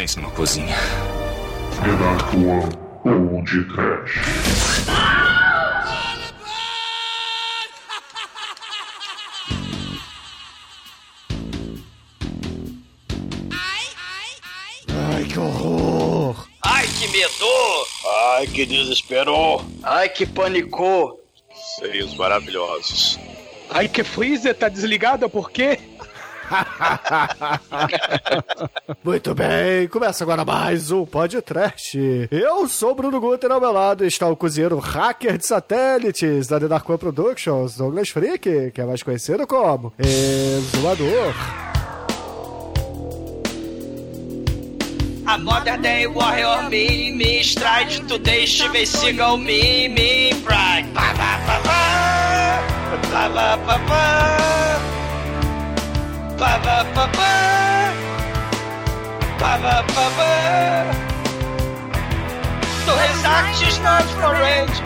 Pense numa cozinha. The Dark One ou de Trash. Ai, que horror! Ai, que medo! Ai, que desesperou! Ai, que panicou! Serios maravilhosos. Ai, que freezer tá desligado, por quê? Muito bem, começa agora mais um podcast. Eu sou o Bruno Guter, ao meu lado está o cozinheiro hacker de satélites da The Dark One Productions, Douglas Freak, que é mais conhecido como Exumador. A Modern Day Warrior me, me stride today, Steven Seagal me, me pride. Pá, pá, pá, pá. Pá, pá, pá, pá. His actions not for range.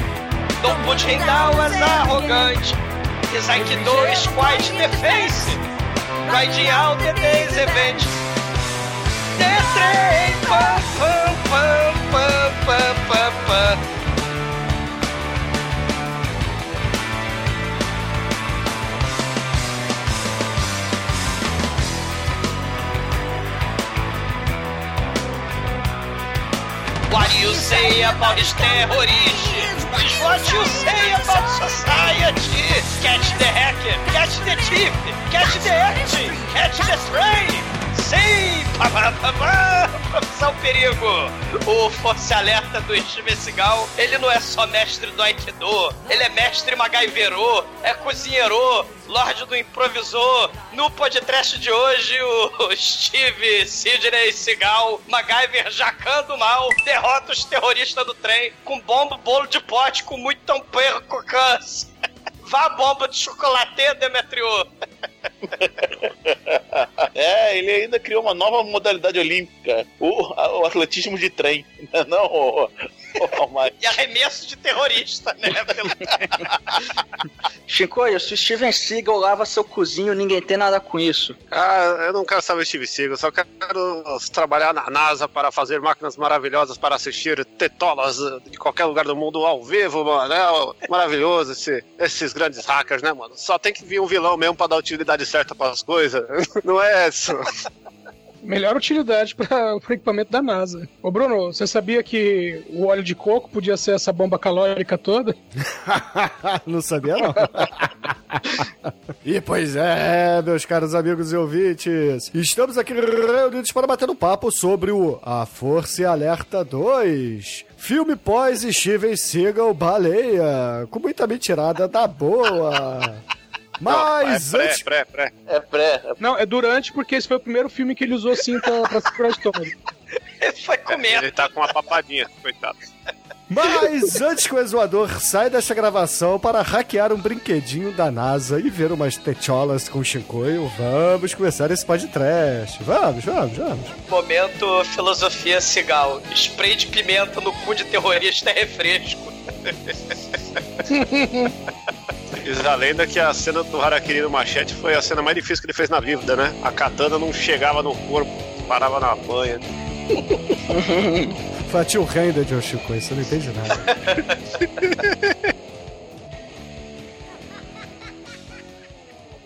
Don't put him down as arrogant. His Aikido is quite defensive. Riding out the day's event. The train, pam, pam, pam, pam, pam, pam, What do you say about this terrorist? Is what you say about society? Catch the hacker, catch the thief, catch the acting, catch the train. Sim! Pá, pá, pá, pá. Perigo! O Força Alerta do Steven Seagal, ele não é só mestre do Aikido, ele é mestre MacGyverô, é cozinheiro, Lorde do Improvisor. No podcast de hoje, o Steve Sidney Seagal, MacGyver jacando mal, derrota os terroristas do trem com bomba, bolo de pote com muito tamperro cocãs. Vá bomba de chocolate, Demetrio! É, ele ainda criou uma nova modalidade olímpica, o, o atletismo de trem. Não, o, E arremesso de terrorista, né? Pelo- Shinkoio, se o Steven Seagal lava seu cozinho, ninguém tem nada com isso. Ah, eu não quero saber Steve Seagal, só quero trabalhar na NASA para fazer máquinas maravilhosas para assistir tetolas de qualquer lugar do mundo ao vivo, mano. É maravilhoso esse- esses grandes hackers, né, mano? Só tem que vir um vilão mesmo para dar a utilidade certa para as coisas. Não é isso. Melhor utilidade para o equipamento da NASA. Ô Bruno, você sabia que o óleo de coco podia ser essa bomba calórica toda? não sabia, não. e pois é, meus caros amigos e ouvintes, estamos aqui reunidos para bater um papo sobre o A Força e Alerta 2. Filme pós Steven Seagal Baleia, com muita mentirada da boa. Mas Não, é antes... pré, pré, pré. É pré. Não, é durante, porque esse foi o primeiro filme que ele usou cinta pra segurar o estômago. Ele foi comendo. Ele tá com uma papadinha, coitado. Mas antes que o exuador saia desta gravação para hackear um brinquedinho da NASA e ver umas techolas com chincoio, vamos começar esse podcast. Vamos, vamos, vamos. Momento filosofia cigal. Spray de pimenta no cu de terrorista é refresco. Diz a lenda que a cena do Harakiri no machete foi a cena mais difícil que ele fez na vida, né? A katana não chegava no corpo, parava na banha. Fatia o render de Oshikoi, você não entende nada.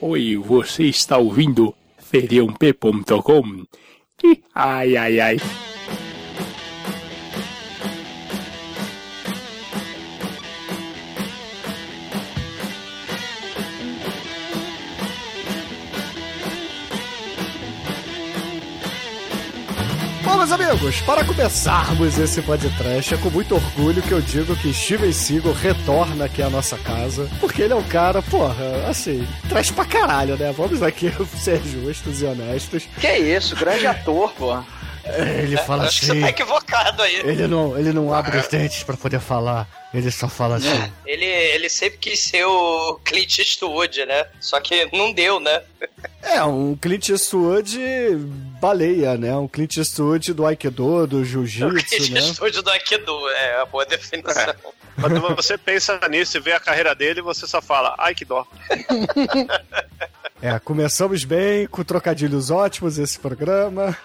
Oi, você está ouvindo feriump.com? Ai, ai, ai. Meus amigos, para começarmos esse podcast, é com muito orgulho que eu digo que Steven Seagal retorna aqui à nossa casa, porque ele é um cara, porra, assim, traz pra caralho, né? Vamos aqui ser justos e honestos. Que isso, grande ator, pô. Ele fala Acho que você assim. tá equivocado aí. Ele não, ele não abre os dentes pra poder falar. Ele só fala assim. Ele, ele sempre quis ser o Clint Eastwood, né? Só que não deu, né? É, um Clint Eastwood baleia, né? Um Clint Eastwood do Aikido, do O Jiu-Jitsu, Clint né? Eastwood do Aikido, é a boa definição. Quando você pensa nisso e vê a carreira dele, você só fala, ai que dó. É, começamos bem, com trocadilhos ótimos esse programa.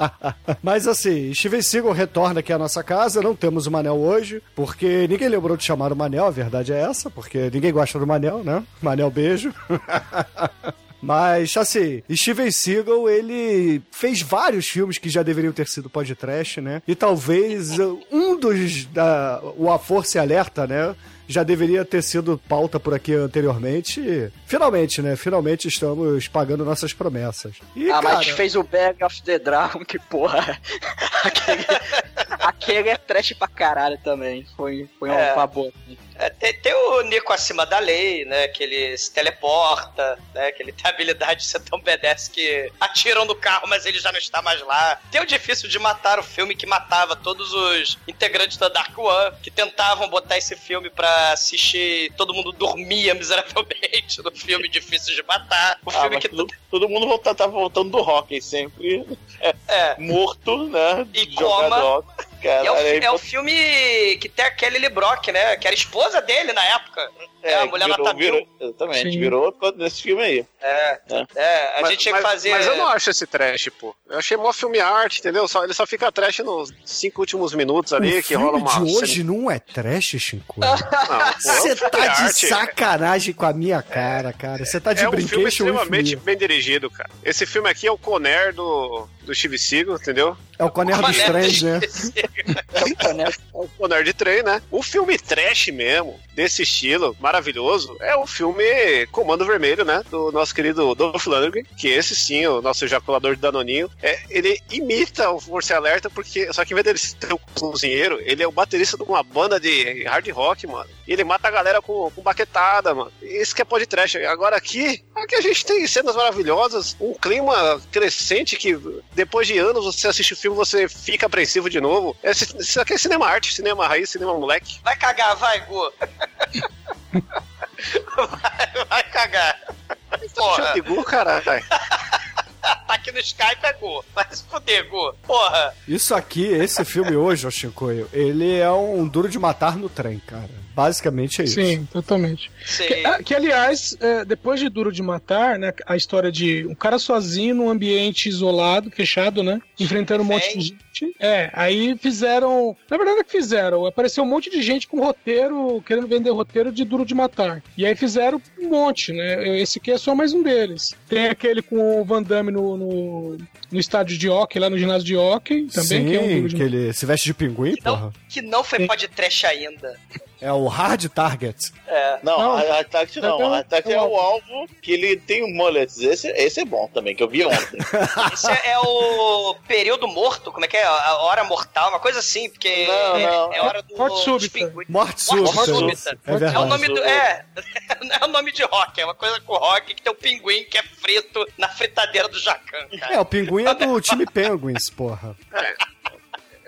Mas assim, Steven Seagal retorna aqui à nossa casa, não temos o Manel hoje, porque ninguém lembrou de chamar o Manel, a verdade é essa, porque ninguém gosta do Manel, né? Manel, beijo. Mas, assim, Steven Seagal, ele fez vários filmes que já deveriam ter sido podcast, né? E talvez uh, um dos da o A Força e Alerta, né? Já deveria ter sido pauta por aqui anteriormente. E, finalmente, né? Finalmente estamos pagando nossas promessas. E, ah, cara, mas fez o Bag of the Dragon, que porra. aquele, aquele é trash pra caralho também. Foi, foi É. uma boa. É, tem, tem o Nico acima da lei, né? Que ele se teleporta, né? Que ele tem a habilidade de ser tão badass que atiram no carro, mas ele já não está mais lá. Tem o difícil de matar o filme que matava todos os integrantes da Dark One, que tentavam botar esse filme pra assistir. Todo mundo dormia miseravelmente no filme difícil de matar. O Ah, filme que todo, todo mundo volta, tá voltando do hockey sempre. é. Morto, né? E coma. Cara, É o, é o filme que tem a Kelly Lee Brock, né? Que era esposa dele na época. É, a mulher virou, nota mil. virou, Exatamente, Sim. virou nesse filme aí. É, É. é, a Mas- gente tinha que fazer. Mas eu não acho esse trash, pô. Eu achei mó filme arte, entendeu? Só, ele só fica trash nos cinco últimos minutos ali, o que filme rola uma. de hoje não é trash, é um Você filme tá de arte. sacanagem com a minha cara, cara. Você tá de É um filme brinquedo extremamente bem dirigido, cara. Esse filme aqui é o Conner do, do Steve Seagal, entendeu? É o Conner dos trens, né? É o Conner de trem, né? O filme trash mesmo, desse estilo maravilhoso, é o filme Comando Vermelho, né? Do nosso querido Dolph Lundgren, que esse sim, o nosso ejaculador de Danoninho. É, ele imita o Força Alerta, porque só que em vez dele ser o cozinheiro, ele é o baterista de uma banda de hard rock, mano. E ele mata a galera com, com baquetada, mano. Isso que é pode trash. Agora aqui, aqui a gente tem cenas maravilhosas, um clima crescente que depois de anos você assiste o filme, você fica apreensivo de novo. Esse- Isso aqui é cinema arte, cinema raiz, cinema moleque. Vai cagar, vai, Vai, vai cagar. Porra, Chute Gu, caralho. tá aqui no Skype é Gu. Vai se fuder, Gu. Porra. Isso aqui, esse filme hoje, ô Chicoio, ele é um duro de matar no trem, cara. Basicamente é isso. Sim, totalmente. Sei. Que, ah, que, aliás, é, depois de Duro de Matar, né? A história de um cara sozinho num ambiente isolado, fechado, né? Enfrentando um monte de É, aí fizeram. Na verdade, o que fizeram? Apareceu um monte de gente com roteiro, querendo vender roteiro de Duro de Matar. E aí fizeram um monte, né? Esse aqui é só mais um deles. Tem aquele com o Van Damme no, no, no estádio de hockey, lá no ginásio de hockey, também, Sim, que é um Duro de que ele se veste de pinguim, Não, porra. que não foi pode trash ainda. É o Hard Target. É. Não, Não, a Attack não. então, A Attack é o alvo que ele tem um mullet. Esse, esse é bom também, que eu vi ontem. Esse é, é o período morto, como é que é? A hora mortal, uma coisa assim, porque Não, é, não. é hora do. Morte súbita. Morte Morte súbita. súbita. É É o verdade. nome do. É, é o nome de rock, é uma coisa com rock que tem um pinguim que é frito na fritadeira do Jacan. É, o pinguim é do time Penguins, porra.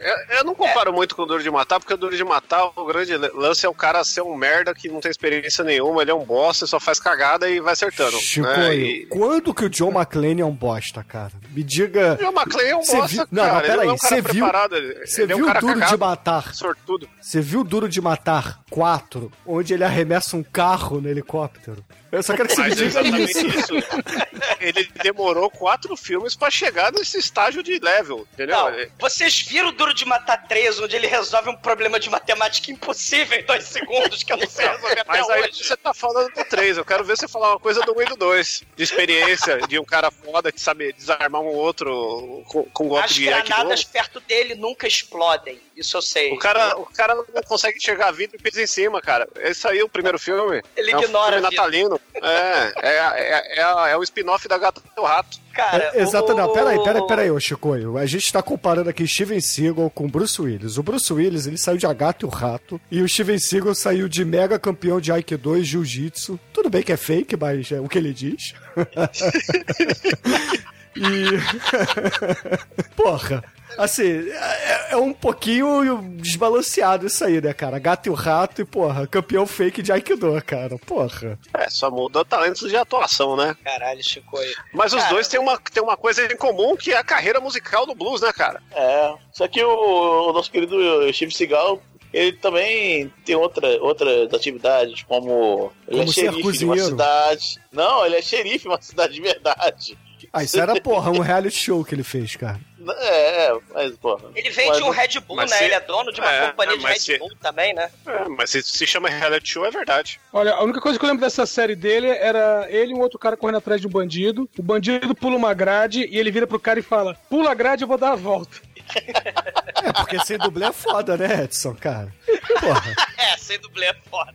Eu, eu não comparo muito com o Duro de Matar, porque o Duro de Matar, o grande lance é o cara ser um merda que não tem experiência nenhuma, ele é um bosta, só faz cagada e vai acertando. Chico, né? E... quando que o John McClane é um bosta, cara? Me diga. O McLean é um bosta, viu- não, cara. não, peraí, é um cara cê viu- ele- Você é um viu cara Duro de cagado, Matar? sortudo. Você viu Duro de Matar 4, onde ele arremessa um carro no helicóptero? Eu só quero que você é diga exatamente isso. isso. Ele demorou quatro filmes pra chegar nesse estágio de level, entendeu? Não, vocês viram o Duro de Matar 3, onde ele resolve um problema de matemática impossível em dois segundos, que eu não sei resolver até Mas aí hoje. você tá falando do 3, eu quero ver você falar uma coisa do 1 e do 2. De experiência, de um cara foda que sabe desarmar um outro com, com um golpe As de Aikido. granadas perto dele nunca explodem. Isso eu sei. O cara, o cara não consegue enxergar vidro e pisa em cima, cara. Esse aí, o primeiro filme. Ele é um ignora filme natalino. É, é, é, é, é o spin-off da Gata do Rato. Cara, É, exato, o- não, peraí, peraí, peraí, ô Chicoio. A gente tá comparando aqui Steven Seagal com Bruce Willis. O Bruce Willis, ele saiu de A Gata e o Rato, e o Steven Seagal saiu de mega campeão de Aikido e Jiu-Jitsu. Tudo bem que é fake, mas é o que ele diz. e... Porra... Assim, é, é um pouquinho desbalanceado isso aí, né, cara? Gato e o rato e, porra, campeão fake de Aikido, cara. Porra. É, só mudou talentos de atuação, né? Caralho, Chico. Mas os Cara, dois têm uma, têm uma coisa em comum que é a carreira musical do blues, né, cara? É. Só que o, o nosso querido Steve Seagal ele também tem outra, outras atividades, como ele Como é ser xerife de uma cidade. Não, ele é xerife de uma cidade de verdade. Ah, isso era, porra, um reality show que ele fez, cara. É, é, mas, porra. Ele vende Mas- um Red Bull, né? se- Ele é dono de uma é, companhia de Red se- Bull também, né? É, mas se se chama reality show, é verdade. Olha, a única coisa que eu lembro dessa série dele era ele e um outro cara correndo atrás de um bandido. O bandido pula uma grade e ele vira pro cara e fala: Pula a grade, eu vou dar a volta. É, porque sem dublê é foda, né, Edson, cara? Porra. É, sem dublê é foda.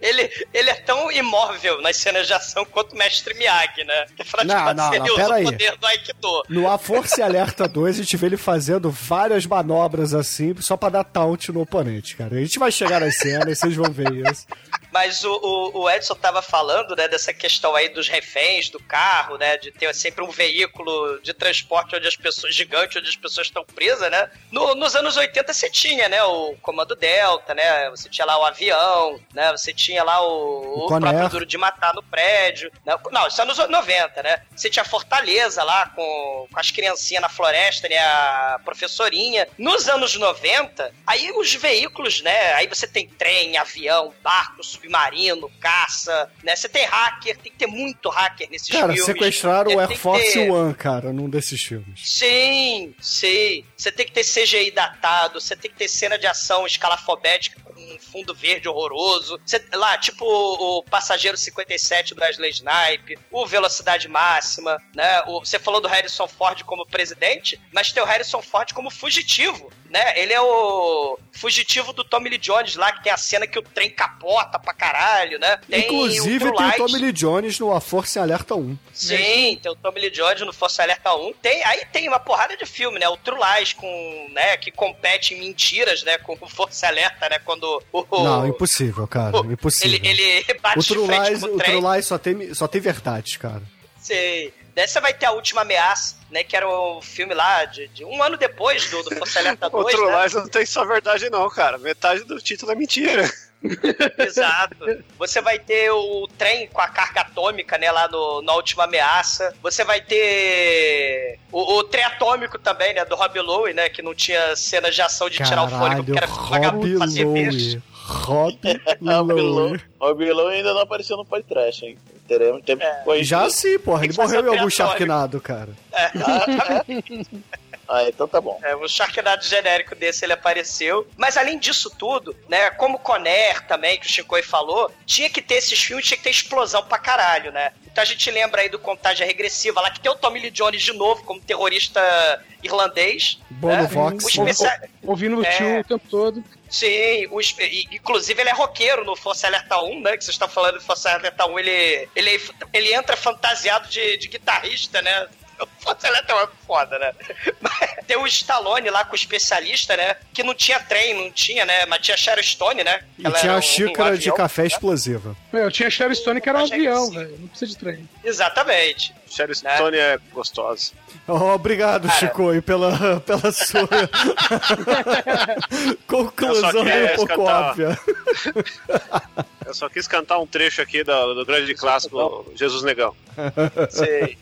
Ele, ele é tão imóvel nas cenas de ação quanto o Mestre Miyagi, né? Que Não, não, ele não, pera o aí. poder do Aikido. No A Força e Alerta 2, a gente vê ele fazendo várias manobras assim, só pra dar taunt no oponente, cara. A gente vai chegar nas cenas, vocês vão ver isso. Mas o, o, o Edson tava falando, né, dessa questão aí dos reféns do carro, né, de ter sempre um veículo de transporte onde as pessoas, gigante, onde as pessoas estão presas, né. No- nos anos 80 você tinha, né, o Comando Delta, né, você tinha lá o avião, né, você tinha lá o, O o próprio Duro de Matar no prédio. Né? Não, isso é nos anos 90, né. Você tinha Fortaleza lá com, com as criancinhas na floresta, né, a professorinha. Nos anos 90, aí os veículos, né, aí você tem trem, avião, barco, submarino, caça, né, você tem hacker, tem que ter muito hacker nesses Cara, filmes. sequestraram É, o Air Force ter- One, cara, num desses filmes. Sim, sim. Você tem que ter CGI datado, você tem que ter cena de ação escalafobética com um fundo verde horroroso. Você- lá, tipo o, o Passageiro 57 do Wesley Snipe, o Velocidade Máxima, né? O- você falou do Harrison Ford como presidente, mas tem o Harrison Ford como fugitivo, né? Ele é o fugitivo do Tommy Lee Jones lá, que tem a cena que o trem capota pra caralho, né? Tem Inclusive, True tem o. Tommy Lee Jones no A Força em Alerta 1. Sim, tem o Tommy Lee Jones no Força Alerta 1. Tem, aí tem uma porrada de filme, né? O True Lies com, né, que compete em mentiras, né, com o Força Alerta, né, quando o, o- Não, impossível, cara. o- impossível. ele, ele bate O de True frente Lies, com o o. True Lies só tem, só tem verdades, cara. Sei. Daí você vai ter a última ameaça, né? Que era o filme lá de, de um ano depois do, do Força Alerta 2, Outro né? Lies não tem só verdade, não, cara. Metade do título é mentira. Exato. Você vai ter o trem com a carga atômica, né, lá no, na última ameaça. Você vai ter o, o trem atômico também, né, do Rob Lowe, né, que não tinha cenas de ação de tirar o fôlego, porque era vagabundo fazer. Rob. Lowe Rob Lowe ainda não apareceu no podcast, hein? Teremos tempo É. de Já sim, porra. Ele morreu em algum. Sharknado, cara. Ah, então tá bom. É, o Sharknado genérico desse ele apareceu. Mas além disso tudo, né, como Conner também, que o Shinkoi falou, tinha que ter esses filmes, tinha que ter explosão pra caralho, né? Então a gente lembra aí do Contagem Regressiva lá, que tem o Tommy Lee Jones de novo como terrorista irlandês. Bono né? Vox. O especia- Ouvindo o É. tio o tempo todo. Sim, inclusive ele é roqueiro no Força Alerta 1, né? Que vocês estão falando de Força Alerta 1, ele, ele, ele entra fantasiado de, de guitarrista, né? Força 1 é foda, né? Mas Tem o Stallone lá com o especialista, né? Que não tinha trem, não tinha, né? Mas tinha Sharon Stone, né? E Ela tinha era a um- xícara um de avião, café né? explosiva. Meu, tinha Sharon Stone que era um avião, velho. Não precisa de trem. Exatamente. Sharon Stone é gostosa. Oh, obrigado, Cara. Chico, aí, pela, pela sua conclusão Eu um pouco cantar. óbvia. Eu só quis cantar um trecho aqui do, do grande clássico Jesus Negão. Sei.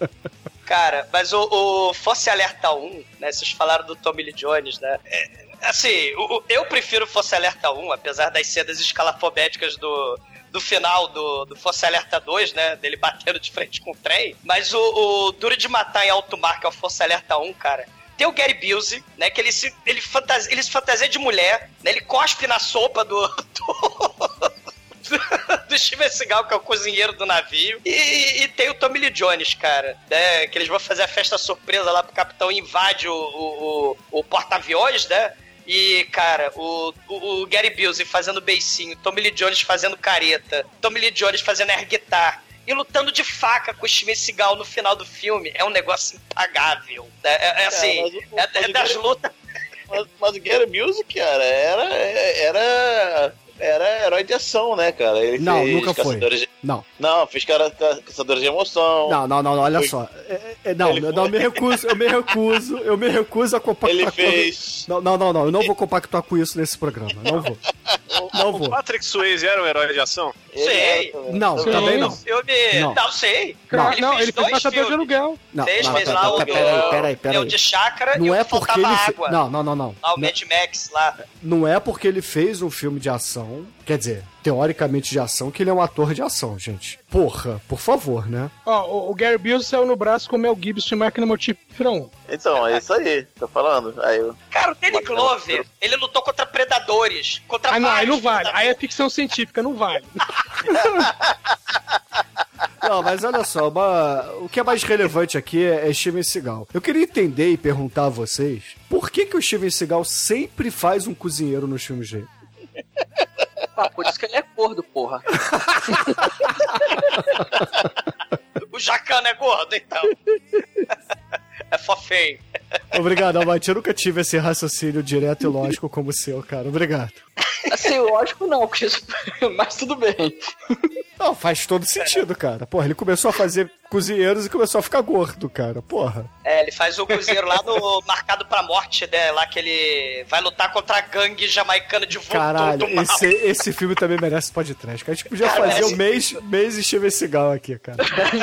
Cara, mas o, o Fosse Alerta 1, né? Vocês falaram do Tommy Lee Jones, né? É, assim, eu prefiro Fosse Alerta 1, apesar das cenas escalafobéticas do, do final do, do Fosse Alerta 2, né? Dele batendo de frente com o trem. Mas o, o Duro de Matar em Alto Mar, que é o Fosse Alerta 1, cara. Tem o Gary Busey, né? Que ele se, ele fantasia, ele se fantasia de mulher, né? Ele cospe na sopa do- do, do Steven Seagal, que é o cozinheiro do navio. E, e tem o Tommy Lee Jones, cara, né? Que eles vão fazer a festa surpresa lá pro capitão invade o, o, o, o porta-aviões, né? E, cara, o, o, o Gary Busey fazendo beicinho, Tommy Lee Jones fazendo careta, Tommy Lee Jones fazendo air guitar e lutando de faca com o Steven Seagal no final do filme. É um negócio impagável. É, é- é assim, mas é, é mas das lutas... Mas, mas o Gary Music, cara, era, era, era herói de ação, né, cara? Ele Não, fez nunca foi. Caçadores de- Não, Não, fez cara, ca- Caçadores de Emoção. não, não, não, olha Foi- só. É, é, não, Ele eu não foi- me recuso, eu me recuso, eu me recuso a compactuar Ele com- fez. Não, não, não, não, eu não vou compactuar com isso nesse programa, não vou. Não O vou. Patrick Swayze era um herói de ação? Sei. Não, Sim. também não. Filme. Não. Não, sei. Não, ele não, fez ele fez matador de aluguel. Não, Fez, não, fez lá o pera- peraí, peraí, peraí. de Chácara Não e é o porque Faltava ele. Água. Não, não, não, não. Lá o Não- Mad Max lá. Não é porque ele fez um filme de ação, quer dizer, teoricamente de ação, que ele é um ator de ação, gente. Porra, por favor, né? Ó, o, o Gary Busey saiu no braço com o Mel Gibson e máquina mortífera 1. Então, é isso aí, tô falando. Aí eu... Cara, o Danny Glover, ele lutou contra predadores. Contra Ah, não, aí não vale. Aí é ficção científica, não vale. Não, mas olha só, uma- o que é mais relevante aqui é, é Steven Seagal. Eu queria entender e perguntar a vocês por que, que o Steven Seagal sempre faz um cozinheiro nos filmes dele? Ah, por isso que ele é gordo, porra. O Jacana é gordo, então. é fofeio. Obrigado, Almighty. Eu nunca tive esse raciocínio direto e lógico como o seu, cara. Obrigado. Assim, lógico não, mas tudo bem. Não, faz todo sentido, cara. Porra, ele começou a fazer cozinheiros e começou a ficar gordo, cara. Porra. É, ele faz o cozinheiro lá no Marcado pra Morte, né? Lá que ele vai lutar contra a gangue jamaicana de voodoo Caralho, esse, esse filme também merece podcast. cara. A gente podia Cara, fazer o mês, mês e Steven Seagal aqui, cara.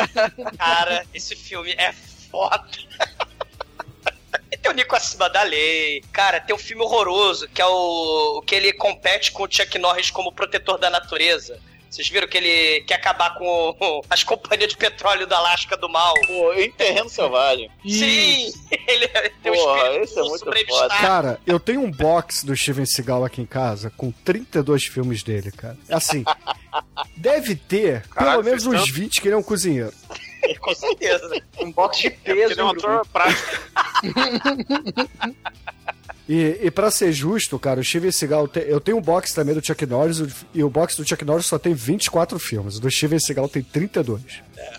Cara, esse filme é foda. Tem o Nico acima da lei. Cara, tem um filme horroroso, que é o, o que ele compete com o Chuck Norris como protetor da natureza. Vocês viram que ele quer acabar com o- as companhias de petróleo da Alasca do mal? Pô, em Terreno Selvagem. Sim! Ele tem um Porra, espírito esse é muito sobreviviente. Cara, eu tenho um box do Steven Seagal aqui em casa com 32 filmes dele, cara. Assim, deve ter Caralho, pelo menos uns tanto? 20 que ele é um cozinheiro. Com certeza. Um box de É peso. ele é um ator prático. E, e para ser justo, cara, o Steven Seagal, te- eu tenho um box também do Chuck Norris, e o box do Chuck Norris só tem 24 filmes, o do Steven Seagal tem 32.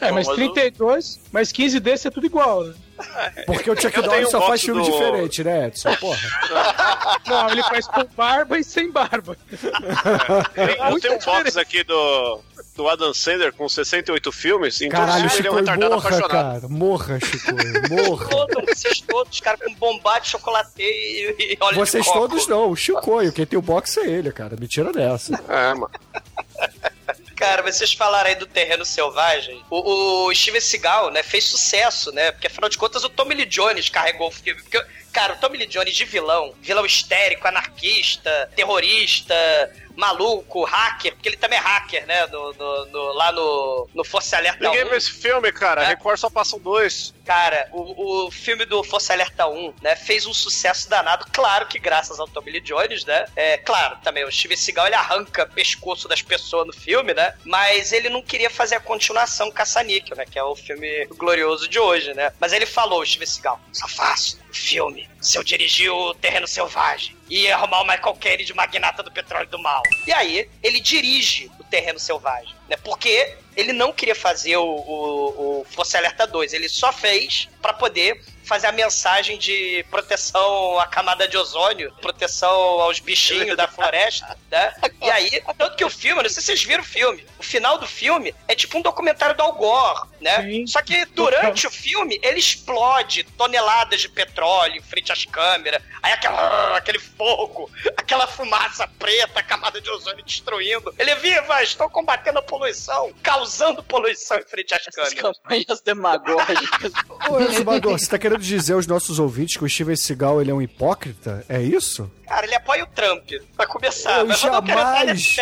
É, mas mas o- 32, mas 15 desses é tudo igual, né? Porque o Chuck Eu Norris só faz filme do- diferente, né, Edson? Porra. Não, ele faz com barba e sem barba. Eu Muito tenho um box aqui do, do Adam Sandler com 68 então em Caralho, eles ele é um Chico, retardado morra, apaixonado. cara. Morra, Chico, morra. Todos, vocês todos, cara, com bombado de chocolate e, e óleo Vocês todos não, o Chicoio, quem tem o box é ele, cara. Me tira dessa. É, mano. Cara, vocês falaram aí do terreno selvagem. O, o Steven Seagal, né, fez sucesso, né? Porque afinal de contas o Tommy Lee Jones carregou o filme. Porque, cara, o Tommy Lee Jones de vilão, vilão histérico, anarquista, terrorista, maluco, hacker, porque ele também é hacker, né? No, no- no- lá no, no Força Alerta Ninguém 1. viu esse filme, cara. É. Record só passam dois. Cara, o, o filme do Força Alerta 1, né, fez um sucesso danado, claro que graças ao Tommy Lee Jones, né? É, claro, também o Steven Seagal, ele arranca pescoço das pessoas no filme, né? Mas ele não queria fazer a continuação Caça-Níquel, né? Que é o filme glorioso de hoje, né? Mas ele falou, o Steven Seagal, só faço filme se eu dirigir o Terreno Selvagem e arrumar o Michael Caine de magnata do petróleo do mal. E aí, ele dirige o Terreno Selvagem, né? Porque ele não queria fazer o, o, o Força Alerta 2, ele só fez pra poder fazer a mensagem de proteção à camada de ozônio, proteção aos bichinhos da floresta, né? E aí, tanto que o filme, não sei se vocês viram o filme, o final do filme é tipo um documentário do Al Gore, né? Sim. Só que durante o filme, ele explode toneladas de petróleo em frente às câmeras, aí aquela, aquele fogo, aquela fumaça preta, a camada de ozônio destruindo. Ele, viva, estou combatendo a poluição, causando poluição em frente às Essas câmeras. campanhas demagógicas. Ô, Exumador, você tá querendo dizer aos nossos ouvintes que o Steven Seagal ele é um hipócrita? É isso? Cara, ele apoia o Trump, pra começar. Eu não jamais-.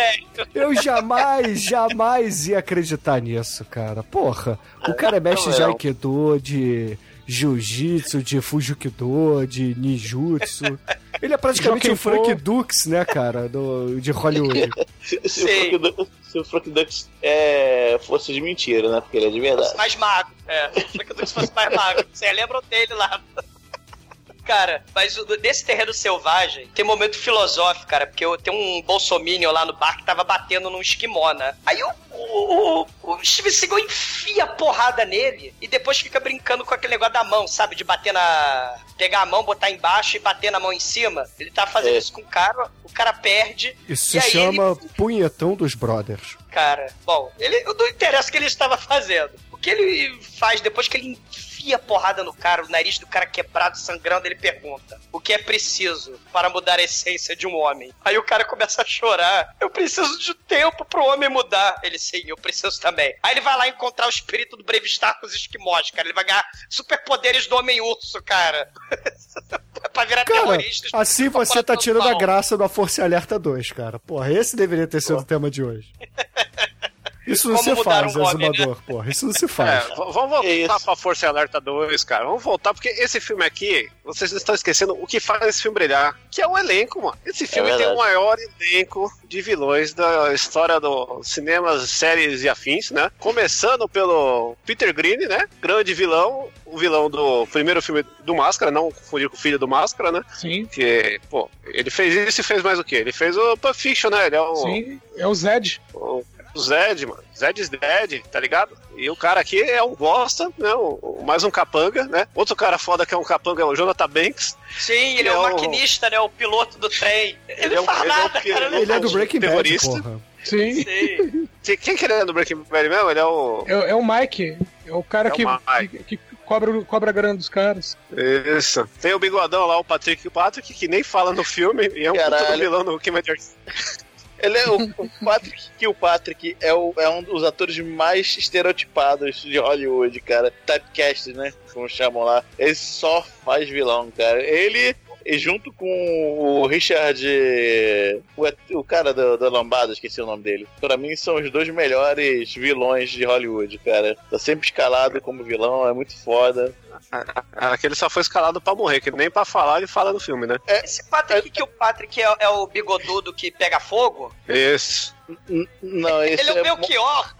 Eu jamais, jamais ia acreditar nisso, cara. Porra, o cara é mestre de não. Aikido, de Jiu-Jitsu, de Fujikido, de Ninjutsu. Ele é praticamente o Frank Pho. Dux, né, cara, do, de Hollywood. Se, se, o Frank Dux, se o Frank Dux é, fosse de mentira, né? Porque ele é de verdade. mais magro. É, só que se fosse mais magro. Vocês lembram dele lá. Cara, mas desse terreno selvagem tem um momento filosófico, cara, porque eu- tem um bolsominion lá no bar que tava batendo num esquimó, né? Aí o, o, o, o Steven Seagal enfia a porrada nele e depois fica brincando com aquele negócio da mão, sabe? De bater na. pegar a mão, botar embaixo e bater na mão em cima. Ele tá fazendo É. isso com o cara, o cara perde. Isso E se aí chama Punhetão dos Brothers. cara. Bom, ele não interessa o que ele estava fazendo. O que ele faz depois que ele enfia porrada no cara, o nariz do cara quebrado, sangrando, ele pergunta: O que é preciso para mudar a essência de um homem? Aí o cara começa a chorar. Eu preciso de tempo pro homem mudar. Ele, sim, eu preciso também. Aí ele vai lá encontrar o espírito do Brevistar com os esquimós, cara. Ele vai ganhar superpoderes do Homem-Urso, cara. pra virar Cara, terrorista. assim você tá tirando a graça do A Força Alerta 2, cara. Porra, esse deveria ter sido o tema de hoje. Isso não se faz, um Azumador, porra. Isso não se É, faz. v- vamos voltar isso. pra Força Alerta 2, cara. Vamos voltar, porque esse filme aqui, vocês estão esquecendo o que faz esse filme brilhar, que é o elenco, mano. Esse filme tem verdade. o maior elenco de vilões da história do cinema, séries e afins, né? Começando pelo Peter Green, né? Grande vilão, o vilão do primeiro filme do Máscara, não confundir com o filho do Máscara, né? Sim, Que, pô, ele fez isso e fez mais o quê? Ele fez o Pulp Fiction, né? Ele é o, sim. É o Zed. o o Zed, mano. Zed is dead, tá ligado? E o cara aqui é um bosta, né? O- o- mais um capanga, né? Outro cara foda que é um capanga é o Jonathan Banks. Sim, ele é É o o- maquinista, né? O piloto do trem. Ele, Ele é não um- faz ele é um nada, cara. Não Ele é do Breaking Bad, terrorista. porra. Sim. Sim. Quem, que ele é do Breaking Bad mesmo? Ele é o. É, é o Mike. É o cara É o que, Mike. que, que cobra, cobra a grana dos caras. Isso. Tem o bigodão lá, o Patrick Patrick, que nem fala no filme e é um vilão no Kill Ele é o, o Patrick Kilpatrick é, o, é um dos atores mais estereotipados de Hollywood, cara. Typecast, né? Como chamam lá. Ele só faz vilão, cara. Ele, e junto com o Richard. O, o cara da, da Lambada, esqueci o nome dele. Pra mim, são os dois melhores vilões de Hollywood, cara. Tá sempre escalado como vilão, é muito foda. Aquele só foi escalado pra morrer, que nem pra falar ele fala no filme, né? Esse Patrick que o Patrick é, é o bigodudo que pega fogo? Isso. N- Não, esse ele é o Belchior.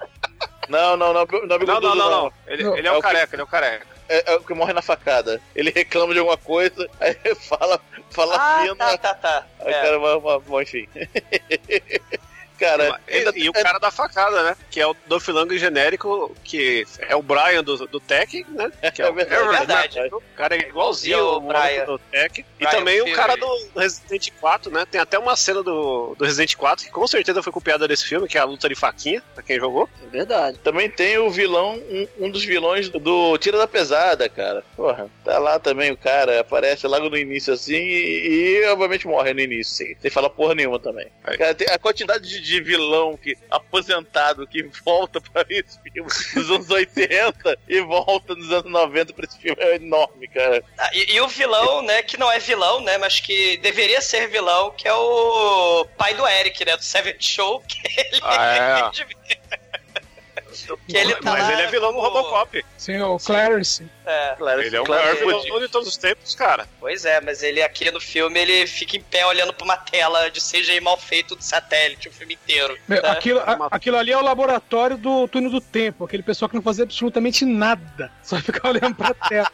Não, não, não, não, é Não, não, não, não. Ele, Não, ele é é o que- careca, ele é o careca. É, é o que morre na facada. Ele reclama de alguma coisa, aí fala, fala Ah, fino, tá, tá, tá. aí o É. cara vai, vai, vai, enfim. cara, E, ainda, e o cara da facada, né? Que é o Dolph Lundgren genérico, que é o Brian do, do Tech, né? Que É verdade. o- É verdade. O cara é igualzinho o o Brian. do Tech. E Brian também o cara do Resident 4, né? Tem até uma cena do, do Resident 4 que com certeza foi copiada desse filme, que é a luta de faquinha, pra quem jogou. É verdade. também tem o vilão, um, um dos vilões do Tira da Pesada, cara. Porra, tá lá também o cara, aparece logo no início assim e, e, obviamente morre no início, sim. Sem falar porra nenhuma também. Cara, tem a quantidade de, de vilão que aposentado que volta pra esse filme nos anos 80 e volta nos anos 90 pra esse filme. É enorme, cara. Ah, E, e o vilão, né, que não é vilão, né, mas que deveria ser vilão, que é o pai do Eric, né, do Seven Show, que ele, Ah, que ele tá Mas lá ele é vilão no como- Robocop. Sim, o Clarence. É, Claro, Ele é o claro maior vilão de todos os tempos, cara. pois é, mas ele aqui no filme, ele fica em pé olhando pra uma tela de CGI mal feito do satélite o filme inteiro. Meu, tá? aquilo, a- aquilo ali é o laboratório do túnel do tempo. Aquele pessoal que não fazia absolutamente nada. Só ficar olhando pra tela.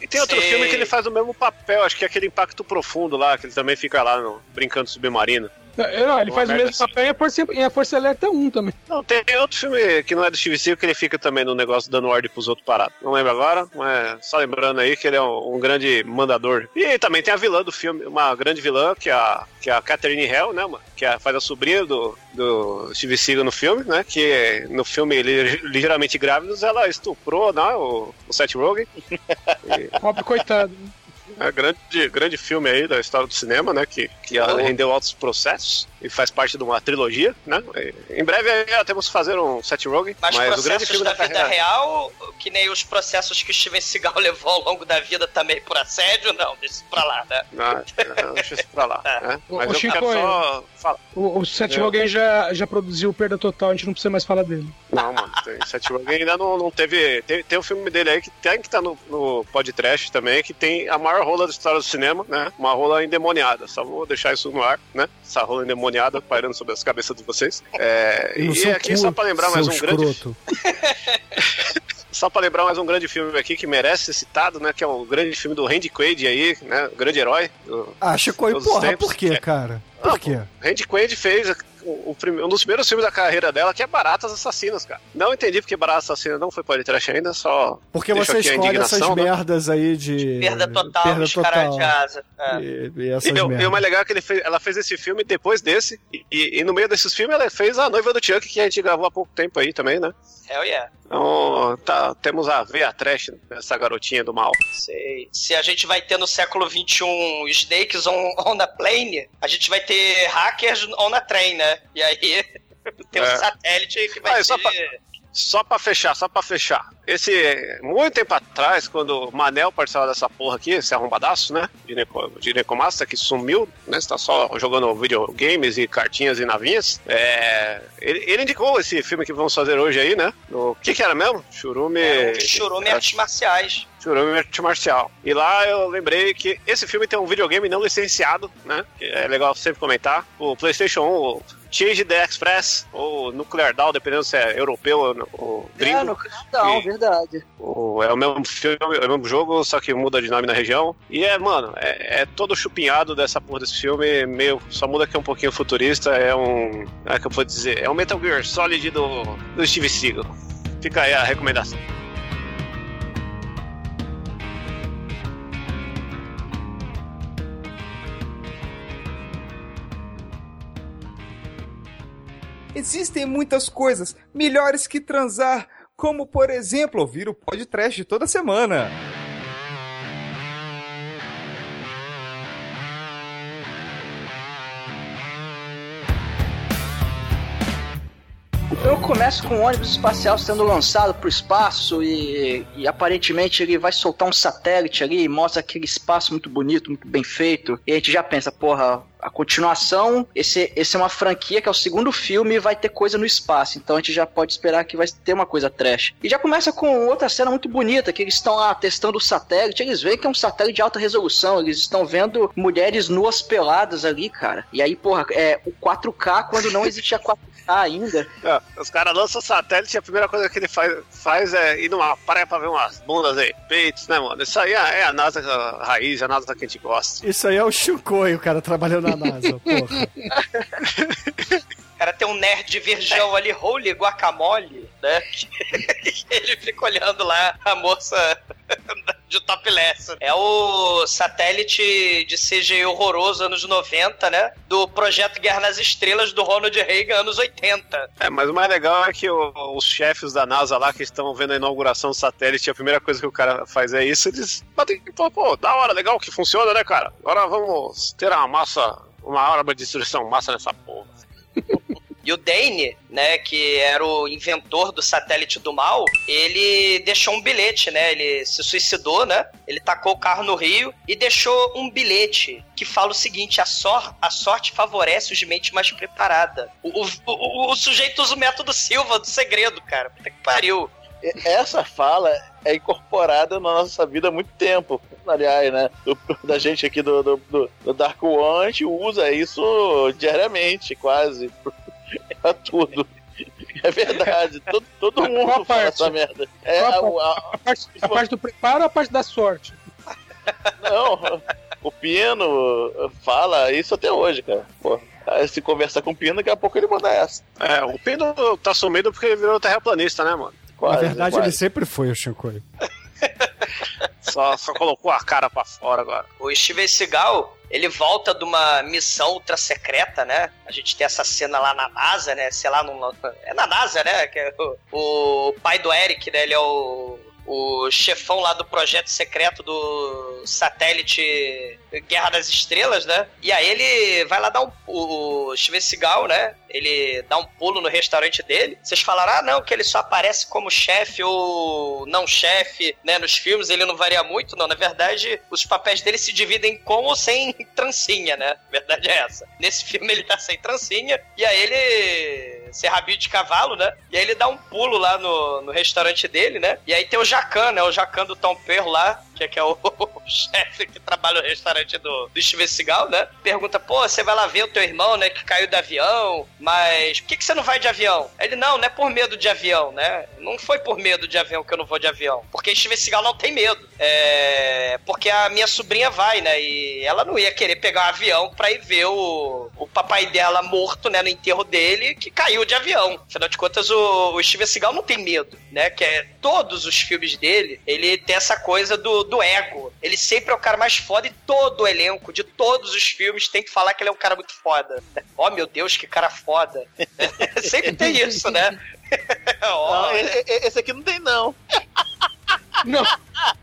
E tem outro Sei. filme que ele faz o mesmo papel, acho que é aquele Impacto Profundo lá, que ele também fica lá no, brincando submarino. Não, ele Uma faz o mesmo assim. papel em A Força, em a Força Alerta 1 também. Não, tem outro filme que não é do Steve Seagal, que ele fica também no negócio dando ordem pros outros parados. Não lembro agora, mas só lembrando aí que ele é um, um grande mandador. E também tem a vilã do filme, uma grande vilã, que é a, que é a Catherine Hell, né, mano? Que é- faz a sobrinha do, do Steve Seagal no filme, né? Que no filme Li- Ligeiramente Grávidos, ela estuprou, né, o, o Seth Rogen. Pobre coitado. É grande, grande filme aí da história do cinema, né? Que, que rendeu altos processos e faz parte de uma trilogia, né? E, em breve aí, já temos que fazer um Seth Rogen, Mas, mas, o grande processos filme da, da, vida carreira... real, que nem os processos que Steven Seagal levou ao longo da vida também por assédio, não, deixa isso pra lá, né? Ah, deixa isso pra lá. É. né? O- Mas o eu Chico, quero só falar. O, o Seth É. Rogen já, já produziu Perda Total, a gente não precisa mais falar dele. Não, mano, tem, Seth Rogen ainda não, não teve. Tem, tem um filme dele aí que tem que tá no, no podcast também, que tem a maior rola da história do cinema, né? Uma rola endemoniada. Só vou deixar isso no ar, né? Essa rola endemoniada pairando sobre as cabeças de vocês. É, e aqui, cu, só pra lembrar mais um grande escroto. Só pra lembrar mais um grande filme aqui que merece ser citado, né? Que é o grande filme do Randy Quaid aí, né? O grande herói. do- Ah, Chico, e porra, tempos. por quê, É. cara? Por Ah, quê? Randy Quaid fez o, o um dos primeiros filmes da carreira dela, que é Baratas Assassinas, cara. Não entendi porque Baratas Assassinas não foi trash ainda, só. Porque você a escolhe essas né? merdas aí de. Perda total, Perda total. de asa. É. E, e essas E, o- e o mais legal é que ele fez- ela fez esse filme depois desse, e, e- e no meio desses filmes ela fez A Noiva do Chuck, que a gente gravou há pouco tempo aí também, né? Hell yeah. Então, tá, temos a veia trash dessa garotinha do mal. Sei. Se a gente vai ter no século XXI Snakes on, on a plane, a gente vai ter hackers on a train, né? E aí tem um É. satélite que vai Ah, ser... só pra- Só pra fechar, só pra fechar. Esse, muito tempo atrás, quando o Manel participava dessa porra aqui, esse arrombadaço, né? De, Neco, de Necomasta, que sumiu, né? Está só jogando videogames e cartinhas e navinhas. É, ele, ele indicou esse filme que vamos fazer hoje aí, né? O que que era mesmo? Churume... É, um Churume Artes Marciais. Churume Arte Marcial. E lá eu lembrei que esse filme tem um videogame não licenciado, né? Que é legal sempre comentar. O PlayStation 1, o Change the Express, ou Nuclear Down, dependendo se é europeu ou, ou gringo. É, no não, E- verdade. O- é o mesmo filme, é o mesmo jogo, só que muda de nome na região. E é, mano, é, é todo chupinhado dessa porra desse filme, meio. Só muda que é um pouquinho futurista, é um. É que eu vou dizer, é um Metal Gear Solid do, do Steve Seagal. Fica aí a recomendação. Existem muitas coisas melhores que transar, como por exemplo ouvir o podcast toda semana. Eu começo com um ônibus espacial sendo lançado pro espaço e, e aparentemente ele vai soltar um satélite ali e mostra aquele espaço muito bonito, muito bem feito. E a gente já pensa, porra, a continuação, esse, esse é uma franquia que é o segundo filme e vai ter coisa no espaço. Então a gente já pode esperar que vai ter uma coisa trash. E já começa com outra cena muito bonita, que eles estão lá testando o satélite, eles veem que é um satélite de alta resolução, eles estão vendo mulheres nuas peladas ali, cara. E aí, porra, é o 4K quando não existia 4K ainda. É, os caras lançam o satélite e a primeira coisa que ele faz, faz é ir numa praia pra ver umas bundas aí, peitos, né, mano? Isso aí é, é a NASA raiz, a NASA que a gente gosta. Isso aí é o Chicoio, o cara trabalhando na NASA, porra. O cara tem um nerd virgão ali, holy guacamole, né? Ele fica olhando lá a moça de topless. É o satélite de CGI horroroso anos 90, né? Do projeto Guerra nas Estrelas do Ronald Reagan anos 80. É, mas o mais legal é que o- os chefes da NASA lá que estão vendo a inauguração do satélite, a primeira coisa que o cara faz é isso, eles batem, pô, pô, da hora, legal que funciona, né, cara? Agora vamos ter uma massa, uma arma de destruição massa nessa porra. E o Dane, né, que era o inventor do satélite do mal, ele deixou um bilhete, né? Ele se suicidou, né? Ele tacou o carro no rio e deixou um bilhete que fala o seguinte: a, sor a sorte favorece os de mente mais preparada. O, o, o- o sujeito usa o método Silva do segredo, cara. Puta que pariu. Essa fala é incorporada na nossa vida há muito tempo. Aliás, né? Do- da gente aqui do, do, do- Dark One, a gente usa isso diariamente, quase. Pra tudo. É verdade. Todo, todo Qual mundo fala parte? essa merda. É, Qual a- a- A parte, a parte do preparo ou a parte da sorte? não, o Pino fala isso até hoje, cara. Pô, aí se conversar com o Pino, daqui a pouco ele manda essa. É, o Pino tá sumido porque ele virou terraplanista, né, mano? Na Quase, verdade, quase. ele sempre foi o Chicoio. Só, só colocou a cara pra fora agora. O Steven Seagal, ele volta de uma missão ultra secreta, né? A gente tem essa cena lá na NASA, né? Sei lá, num, é na NASA, né? Que é o, o pai do Eric, né? Ele é o, o chefão lá do projeto secreto do satélite Guerra das Estrelas, né? E aí ele vai lá dar um. O Steven Seagal, né? Ele dá um pulo no restaurante dele. Vocês falaram, ah, não, que ele só aparece como chefe ou não chefe, né? Nos filmes ele não varia muito. Não, na verdade, os papéis dele se dividem com ou sem trancinha, né? A verdade é essa. Nesse filme ele tá sem trancinha. E aí ele. Ser rabinho de cavalo, né? E aí ele dá um pulo lá no, no restaurante dele, né? E aí tem o Jacan, né? O Jacan do Tom Perro lá, que é, que é o, chefe que trabalha no restaurante do, do Steven Seagal, né? Pergunta, pô, você vai lá ver o teu irmão, né? Que caiu do avião, mas por que, que você não vai de avião? Ele, não, não é por medo de avião, né? Não foi por medo de avião que eu não vou de avião. Porque Steven Seagal não tem medo. É... Porque a minha sobrinha vai, né? E ela não ia querer pegar um avião pra ir ver o, o papai dela morto, né? No enterro dele, que caiu de avião. Afinal de contas, o, o Steven Seagal não tem medo, né? Que é todos os filmes dele, ele tem essa coisa do, do ego. Ele sempre é o cara mais foda e todo o elenco de todos os filmes tem que falar que ele é um cara muito foda. Oh, meu Deus, que cara foda. sempre tem isso, né? E- esse aqui não tem, não. Não,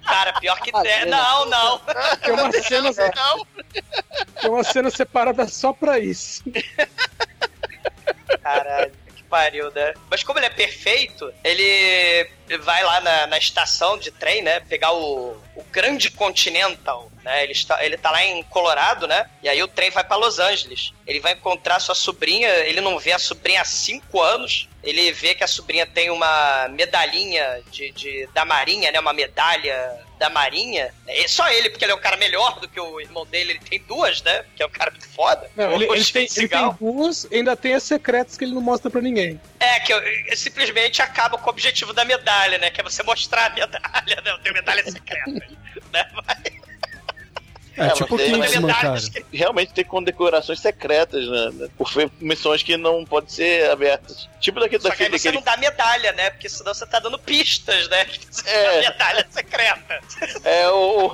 cara, pior que Ah, tem. é. Não, não. tem uma cena, Não. tem uma cena separada só pra isso. Caralho, que pariu, né? Mas como ele é perfeito, ele vai lá na, na estação de trem, né? Pegar o, o Grande Continental, né? Ele, está, ele tá lá em Colorado, né? E aí o trem vai pra Los Angeles. Ele vai encontrar sua sobrinha, ele não vê a sobrinha há cinco anos. Ele vê que a sobrinha tem uma medalhinha de, de- da Marinha, né? Uma medalha da Marinha. É só ele, porque ele é um cara melhor do que o irmão dele. Ele tem duas, né? Que é um cara muito foda. Não, ele, O ele tem, ele tem duas, ainda tem as secretas que ele não mostra pra ninguém. É, que eu, eu simplesmente acaba com o objetivo da medalha, né? Que é você mostrar a medalha, né? Eu tenho medalha secreta. né? É, É, tipo Kingsman, cara. Realmente tem condecorações secretas, né? né, Por missões que não podem ser abertas. Tipo daquele, Só que aí daquele, você não dá medalha, né? Porque senão você tá dando pistas, né? Que você É. dá medalha secreta. É o.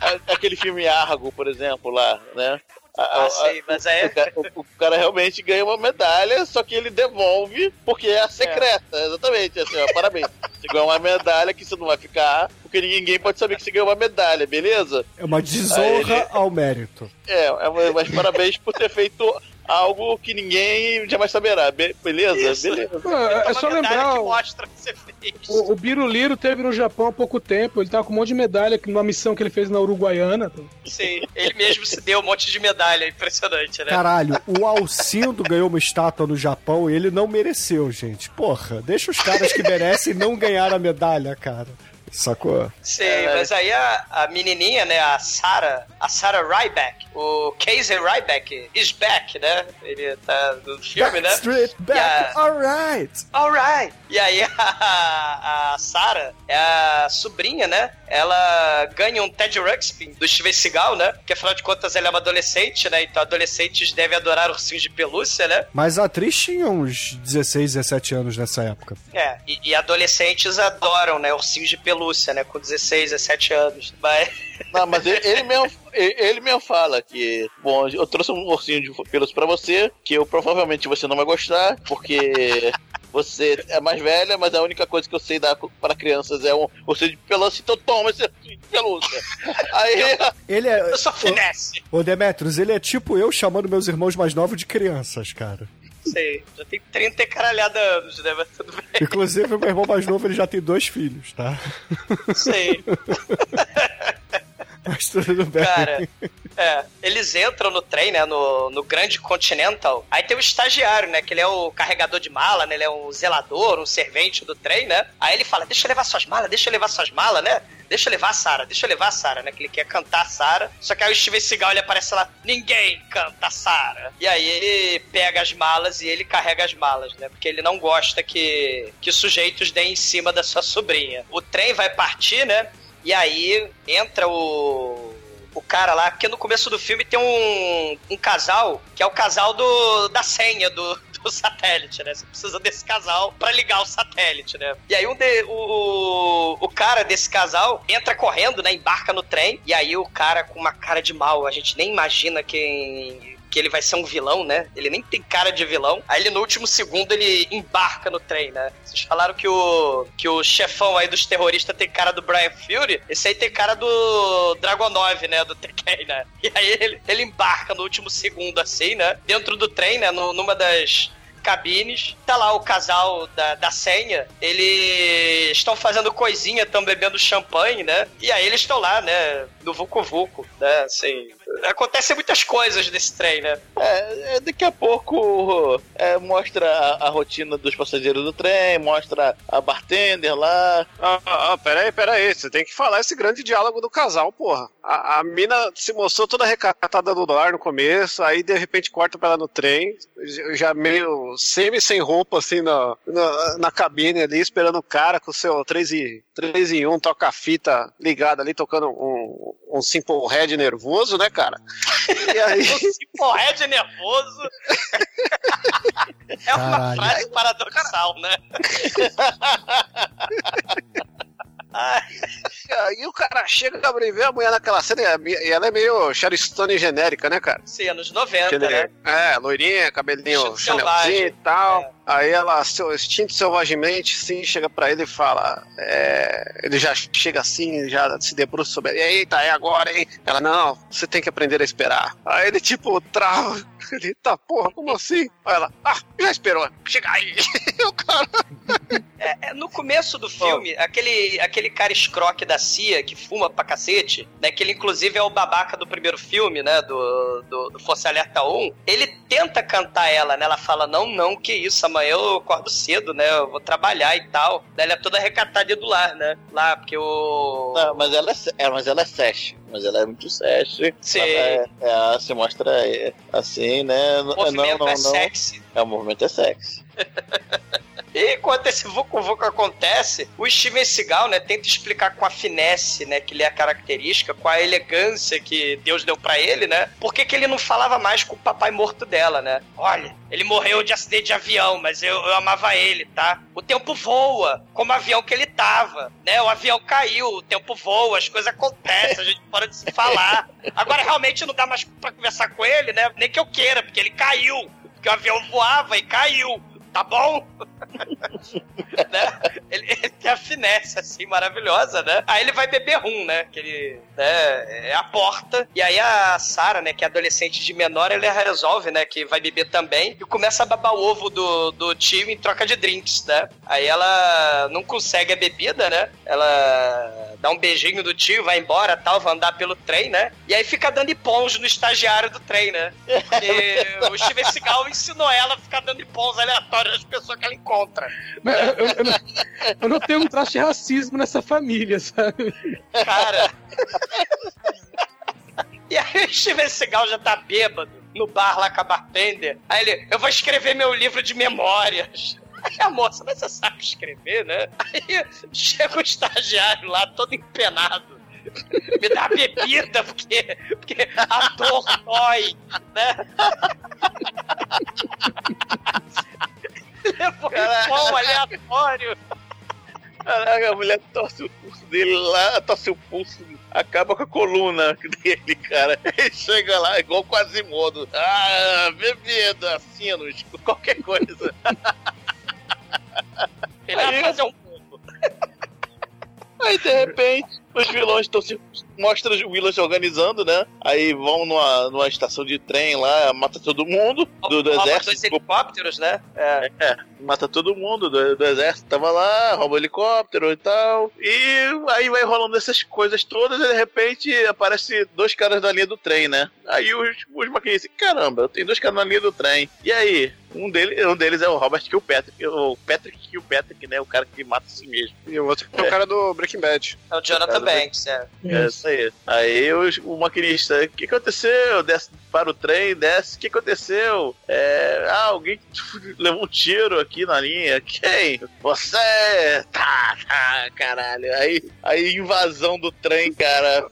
a- aquele filme Argo, por exemplo, lá, né? A- a- Ah, sei, mas é. O cara, o- o cara realmente ganha uma medalha, só que ele devolve porque é a secreta. Exatamente, assim, ó, parabéns. Você ganhou uma medalha que você não vai ficar, porque ninguém pode saber que você ganhou uma medalha, beleza? É uma desonra ele- ao mérito. É, é, mas parabéns por ter feito algo que ninguém jamais saberá, be- beleza? Isso. Beleza. Pô, é, é Uma só medalha lembrar, que o, mostra o que você fez. o, o Biruliro teve no Japão há pouco tempo, ele tava com um monte de medalha que- numa missão que ele fez na Uruguaiana. Sim, ele mesmo se deu um monte de medalha. Impressionante, né? Caralho, o Alcindo ganhou uma estátua no Japão e ele não mereceu, gente. Porra, deixa os caras que merecem não ganhar a medalha, cara. Sacou? Sim, É. mas aí a, a menininha, né, a Sarah, a Sarah Ryback, o Casey Ryback is back, né? Ele tá no filme, né? Backstreet Back, Yeah. alright. Alright! E aí a, a Sarah é a sobrinha, né? Ela ganha um Ted Ruxpin do Steven Seagal, né? Porque afinal de contas ela é uma adolescente, né? Então adolescentes devem adorar ursinhos de pelúcia, né? Mas a atriz tinha uns 16, 17 anos nessa época. É, e, e adolescentes adoram, né? Ursinhos de pelúcia, né? Com 16, 17 anos. Mas. Não, mas ele, ele mesmo, ele, mesmo fala que, bom, eu trouxe um ursinho de pelos pra você, que eu provavelmente você não vai gostar, porque você é mais velha, mas a única coisa que eu sei dar para crianças é um ursinho de pelúcia, então toma esse ursinho de pelúcia. Aí, Ele é. Eu sou finesse. Ô Demetrius, ele é tipo eu chamando meus irmãos mais novos de crianças, cara. Sei, já tem 30 e caralhada anos, né? Mas tudo bem. Inclusive, o meu irmão mais novo ele já tem dois filhos, tá? Sei. Mas tudo bem. Cara, é, eles entram no trem, né, no, no Grande Continental. Aí tem o estagiário, né, que ele é o carregador de mala, né, ele é um zelador, um servente do trem, né. Aí ele fala, deixa eu levar suas malas, deixa eu levar suas malas, né. Deixa eu levar a Sarah, deixa eu levar a Sarah, né? Que ele quer cantar a Sarah. Só que aí o Steven Seagal ele aparece lá, ninguém canta a Sarah. E aí ele pega as malas e ele carrega as malas, né? Porque ele não gosta que, que sujeitos deem em cima da sua sobrinha. O trem vai partir, né? E aí entra o. O cara lá, porque no começo do filme tem um, um casal, que é o casal do, da senha do, do satélite, né? Você precisa desse casal pra ligar o satélite, né? E aí um de, o, o cara desse casal entra correndo, né? Embarca no trem, e aí o cara com uma cara de mal, a gente nem imagina quem que ele vai ser um vilão, né? Ele nem tem cara de vilão. Aí ele no último segundo ele embarca no trem, né? Vocês falaram que o que o chefão aí dos terroristas tem cara do Brian Fury, esse aí tem cara do Dragonov, né, do Tekken, né? E aí ele, ele embarca no último segundo assim, né? Dentro do trem, né, no- numa das cabines, tá lá o casal da, da senha, eles estão fazendo coisinha, estão bebendo champanhe, né? E aí eles estão lá, né, no Vucu Vucu, né, assim... Acontecem muitas coisas nesse trem, né? é, é, daqui a pouco é, mostra a, a rotina dos passageiros do trem, mostra a bartender lá. Ah, ah, peraí, peraí. Você tem que falar esse grande diálogo do casal, porra. A, a mina se mostrou toda recatada do lar no começo, aí de repente corta pra ela no trem, já meio semi sem roupa, assim, na, na, na cabine ali, esperando o cara com o seu 3 e, 3 em 1, toca-fita ligado ali, tocando um, um Simple Red nervoso, né, cara? E aí. Porra, é de nervoso. é uma Caralho. frase paradoxal, né? Ai, Aí o cara chega e vê a mulher naquela cena e ela é meio Charistone genérica, né, cara? sim, anos 90, Aquele- né? É, loirinha, cabelinho chanelzinho e tal. É. Aí ela, seu instinto selvagemente, sim, chega pra ele e fala. é, ele já chega assim, já se debruça sobre ele. Eita, é agora, hein? Ela, não, você tem que aprender a esperar. Aí ele, tipo, trava. Ele, tá, porra, como assim? Aí ela, ah, já esperou, chega aí. o cara. É, é, no começo do filme, aquele, aquele cara escroque da CIA que fuma pra cacete, né? Que ele inclusive é o babaca do primeiro filme, né? Do, do, do Força Alerta 1. Ele tenta cantar ela, né? Ela fala: Não, não, que isso, amanhã eu acordo cedo, né? Eu vou trabalhar e tal. Daí ela é toda recatada do lar, né? Lá, porque o. Não, mas ela é, é, mas ela é sesh. Mas ela é muito sesh. Sim. É, é, ela se mostra é, assim, né? O Não, movimento não, é não. sexy. É, o movimento é sexy. E enquanto esse Vucu Vucu acontece, o Steven Seagal, né, tenta explicar com a finesse, né, que lhe é característica, com a elegância que Deus deu pra ele, né, por que que ele não falava mais com o papai morto dela, né? Olha, ele morreu de acidente de avião, mas eu, eu amava ele, tá? O tempo voa, como o avião que ele tava, né? O avião caiu, o tempo voa, as coisas acontecem, a gente para de se falar. Agora realmente não dá mais pra conversar com ele, né? Nem que eu queira, porque ele caiu. Porque o avião voava e caiu. Tá bom? né? Ele, ele tem a finesse, assim, maravilhosa, né? Aí ele vai beber rum, né? Que ele né, é a porta. E aí a Sarah, né, que é adolescente de menor, ela resolve, né, que vai beber também. E começa a babar o ovo do, do tio em troca de drinks, né? Aí ela não consegue a bebida, né? Ela dá um beijinho do tio, vai embora, tal, vai andar pelo trem, né? E aí fica dando ipons no estagiário do trem, né? E o Steven Seagal ensinou ela a ficar dando ipons aleatórios às pessoas que ela encontra. Eu, eu- eu não, eu não tenho um traço de racismo nessa família, sabe? Cara. E aí o Steven Seagal já tá bêbado no bar lá com a bartender. Aí ele, eu vou escrever meu livro de memórias. Aí a moça, mas você sabe escrever, né? Aí chega o estagiário lá, todo empenado. Me dá bebida, porque, porque a dor dói, né? Levou um pão aleatório. Caraca, a mulher torce o pulso dele lá, torce o pulso, acaba com a coluna dele, cara. Ele chega lá igual Quasimodo. Ah, bebida, sinos, qualquer coisa. Ele vai fazer um pouco. Aí de repente, os vilões estão se. Mostra os vilões se organizando, né? Aí vão numa, numa estação de trem lá, mata todo mundo do, do exército. dois helicópteros, né? É. É, mata todo mundo do, do exército, tava lá, rouba o helicóptero e tal. E aí vai rolando essas coisas todas e de repente aparece dois caras na linha do trem, né? Aí os, os maquinistas, caramba, tem dois caras na linha do trem. E aí? Um, dele, um deles é o Robert Kilpatrick, o Patrick Kilpatrick, né? O cara que mata a si mesmo. E o outro é o cara do Breaking Bad. É o Jonathan Banks, é. É isso aí. Aí os- o maquinista, o que aconteceu? Desce para o trem, desce, o que aconteceu? É, ah, alguém levou um tiro aqui na linha. Quem? Você! Tá, tá, caralho. Aí, aí invasão do trem, cara.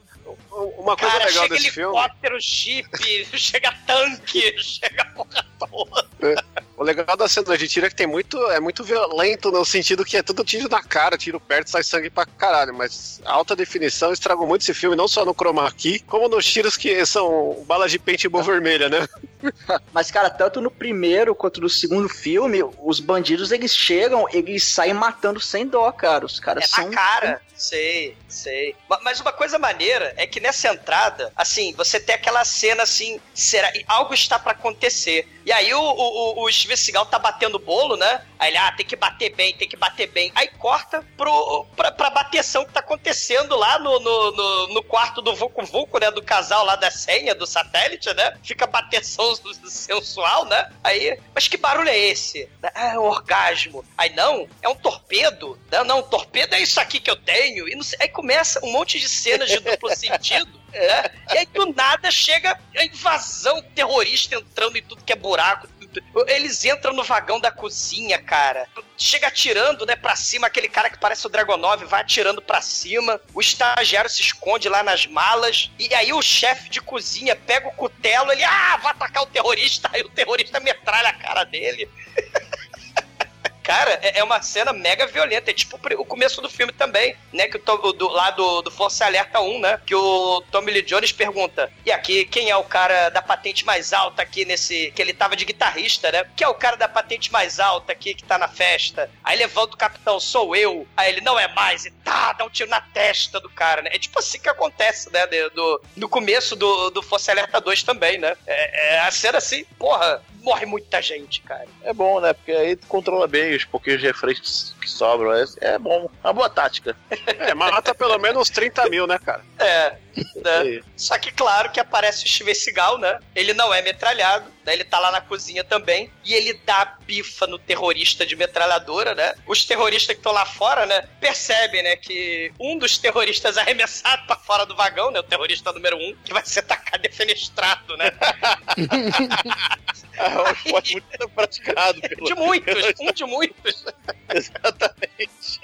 Uma coisa Cara, legal chega desse filme. helicóptero, jeep, chega tanque, chega porra toda. O legal da cena de tiro é que tem muito. É muito violento no sentido que é tudo tiro na cara, tiro perto, sai sangue pra caralho. Mas a alta definição estragou muito esse filme, não só no chroma key, como nos tiros que são balas de paintball vermelha, né? Mas, cara, tanto no primeiro quanto no segundo filme, os bandidos eles chegam, eles saem matando sem dó, cara. Os caras É são. na cara. Sei, sei. Ma- Mas uma coisa maneira é que nessa entrada, assim, você tem aquela cena assim, será algo está pra acontecer. E aí o, o, o- Steven Seagal tá batendo bolo, né? Aí ele, ah, tem que bater bem, tem que bater bem. Aí corta pro, pra, pra bateção que tá acontecendo lá no, no, no, no quarto do Vucu Vucu, né? Do casal lá da senha, do satélite, né? Fica bateção sensual, né? Aí, mas que barulho é esse? Ah, é um orgasmo. Aí, não, é um torpedo. Não, não, torpedo é isso aqui que eu tenho. E não sei- aí começa um monte de cenas de duplo sentido. né? E aí, do nada, chega a invasão terrorista entrando em tudo que é buraco. Eles entram no vagão da cozinha, cara. Chega atirando, né, pra cima, aquele cara que parece o Dragonov vai atirando pra cima. O estagiário se esconde lá nas malas. E aí o chefe de cozinha pega o cutelo, ele, ah, vai atacar o terrorista. Aí o terrorista metralha a cara dele. Cara, é, é uma cena mega violenta. É tipo o começo do filme também, né? Que o do, lá do, do Força Alerta 1, né? Que o Tommy Lee Jones pergunta: E aqui, quem é o cara da patente mais alta aqui nesse. Que ele tava de guitarrista, né? Quem é o cara da patente mais alta aqui que tá na festa? Aí levanta o capitão, sou eu. Aí ele não é mais, e tá, dá um tiro na testa do cara, né? É tipo assim que acontece, né? do, no começo do, do Força Alerta 2 também, né? É, é a cena assim, porra, morre muita gente, cara. É bom, né? Porque aí tu controla bem os pouquinhos refrescos que sobram. É, é bom. Uma boa tática. É, mata pelo menos 30 mil, né, cara? É. Né? Aí. Só que, claro, que aparece o Steven Seagal, né? Ele não é metralhado, né? Ele tá lá na cozinha também. E ele dá a pifa no terrorista de metralhadora, né? Os terroristas que estão lá fora, né? Percebem, né? Que um dos terroristas é arremessado pra fora do vagão, né? O terrorista número um, que vai ser tacado defenestrado, né? É um esporte muito praticado. Pelo... De muitos, um de muitos. Exatamente.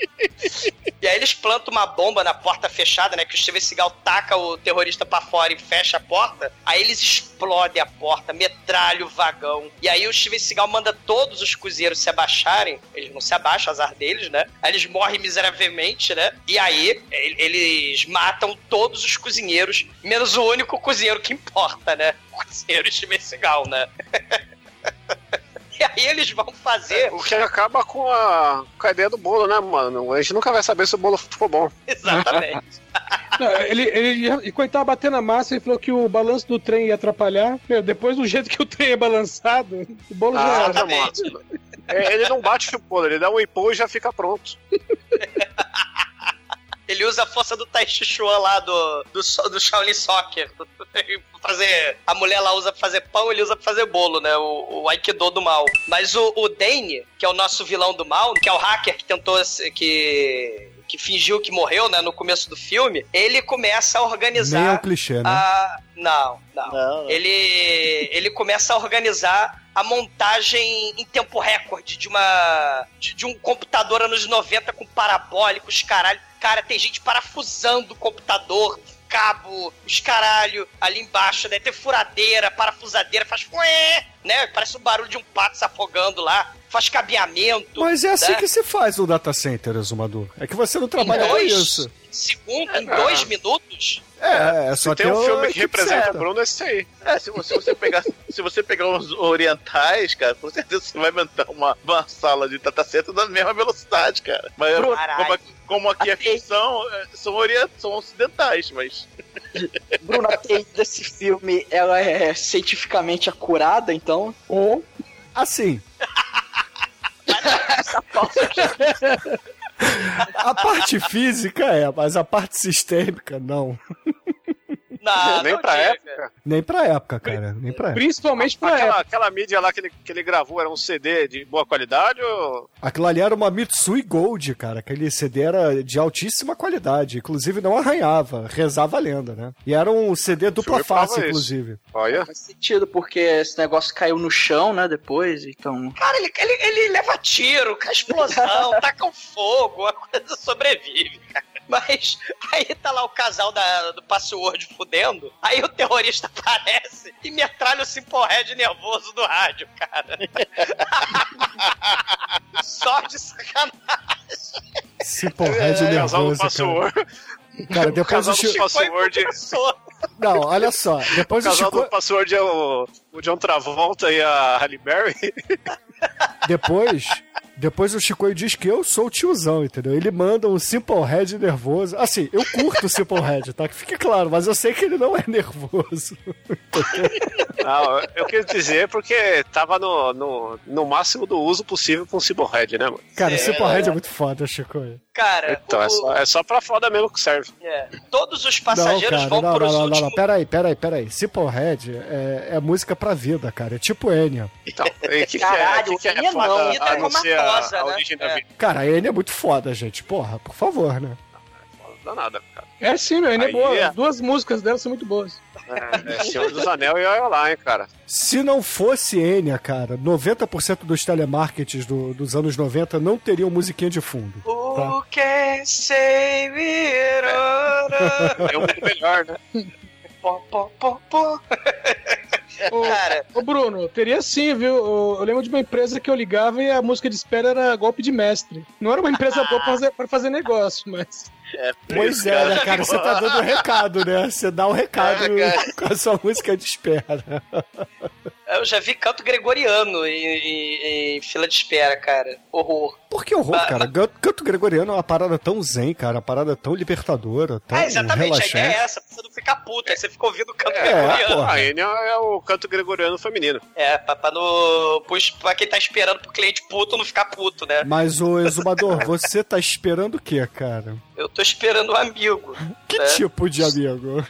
E aí eles plantam uma bomba na porta fechada, né? Que o Steven Seagal taca o terrorista pra fora e fecha a porta. Aí eles explodem a porta, metralham o vagão. E aí o Steven Seagal manda todos os cozinheiros se abaixarem. Eles não se abaixam, azar deles, né? Aí eles morrem miseravelmente, né? E aí el- eles matam todos os cozinheiros, menos o único cozinheiro que importa, né? O cozinheiro Steven Seagal, né? E aí eles vão fazer. O que acaba com a, com a ideia do bolo, né, mano? A gente nunca vai saber se o bolo ficou bom. Exatamente. Não, ele, ele, e quando ele tava batendo a massa, ele falou que o balanço do trem ia atrapalhar. Meu, depois do jeito que o trem é balançado, o bolo já Ah, era. tá bom. É, Ele não bate o bolo, ele dá um empurro e já fica pronto. Ele usa a força do Tai Chi Chuan lá do, do, do Shaolin Soccer. Fazer, a mulher lá usa pra fazer pão, ele usa pra fazer bolo, né? O, o Aikido do mal. Mas o, o Dane, que é o nosso vilão do mal, que é o hacker que tentou. que. Que fingiu que morreu, né? No começo do filme, ele começa a organizar. Nem é um clichê, né? a- Não, não. Não, Ele, ele começa a organizar a montagem em tempo recorde de uma de, de um computador anos 90 com parabólicos, caralho. Cara, tem gente parafusando o computador, cabo, os caralho, ali embaixo, né? Tem furadeira, parafusadeira, faz fué, né? Parece o barulho de um pato se afogando lá, faz cabeamento. Mas é assim né? que se faz no data center, Exumador. É que você não trabalha com dois isso. segundos, em dois minutos. É, é só Se tem um filme que equipe representa certa. o Bruno, é esse aí. É, se você, se você pegar, se você pegar os orientais, cara, com certeza você vai montar uma, uma sala de datacenter da mesma velocidade, cara. Mas Bruno, como, como aqui é ficção, é, são, orient, são ocidentais, mas. Bruno, a TI desse filme, ela é cientificamente acurada, então... Ou Assim, Essa pausa a parte física é, mas a parte sistêmica não. Não, Nem não pra diga. época. Nem pra época, cara. Nem pra época. principalmente pra Aquela, época. aquela mídia lá que ele, que ele gravou era um CD de boa qualidade ou. Aquilo ali era uma Mitsui Gold, cara. Aquele CD era de altíssima qualidade. Inclusive não arranhava, rezava a lenda, né? E era um CD dupla face, isso. inclusive. Olha. faz sentido, porque esse negócio caiu no chão, né, depois, então... Cara, ele, ele, ele leva tiro, com a explosão, taca um fogo, a coisa sobrevive, cara. Mas aí tá lá o casal da, do Password fudendo, aí o terrorista aparece e metralha o Simple nervoso do rádio, cara. Só de sacanagem. Simple É, casal do nervoso, cara. password. Cara, depois o casal do Chico... password. Não, olha só. O Depois o casal Chico... do password é o, o John Travolta e a Halle Berry. Depois... Depois o Chico diz que eu sou o tiozão, entendeu? Ele manda um Simple Red nervoso. Assim, eu curto o Simple Red, tá? Que fique claro, mas eu sei que ele não é nervoso. Não, eu quis dizer porque tava no, no, no máximo do uso possível com o Cyborg, né, mano? Cara, É, Simple Red é muito foda, Chico. Cara, Então, é o- só, é só pra foda mesmo que serve. é, todos os Não, passageiros cara, vão não, não, pros não, não, últimos... não, peraí, peraí, peraí. Simple Red é, é música pra vida, cara. É tipo Enya. Então, o que, que é, Caralho, que, que é Enya foda não, Enya a é não ser a, comatosa, a né? origem da É. vida? Cara, a Enya é muito foda, gente. Porra, por favor, né? Não dá nada, cara. É sim, meu, ainda é Aí boa. é. As duas músicas dela são muito boas. É, é Senhor dos Anel e olha lá, hein, cara. Se não fosse Enya, cara, 90% dos telemarketings do- dos anos 90 não teriam musiquinha de fundo. Who can save it all? É um mundo melhor, né? Pó, pó, pó, pó. Ô, Cara, ô, Bruno, teria sim, viu? Eu, lembro de uma empresa que eu ligava e a música de espera era golpe de mestre. Não era uma empresa boa pra fazer, pra fazer negócio, mas. É, Pois é, né, cara? Você tá dando o recado, né? Você dá o recado É, com a sua música de espera. eu já vi canto gregoriano em, em- em fila de espera, cara. Horror. Por que horror, cara? Canto gregoriano é uma parada tão zen, cara. Uma parada tão libertadora, tão Ah, exatamente, a relaxante. ideia é essa, pra você não ficar puto. Aí você fica ouvindo o canto É, gregoriano. porra. A Enya é o canto gregoriano feminino. É, pra, pra, no, pra quem tá esperando pro cliente puto não ficar puto, né? Mas, ô Exumador, você tá esperando o quê, cara? Eu tô esperando um amigo. Que né? tipo de amigo?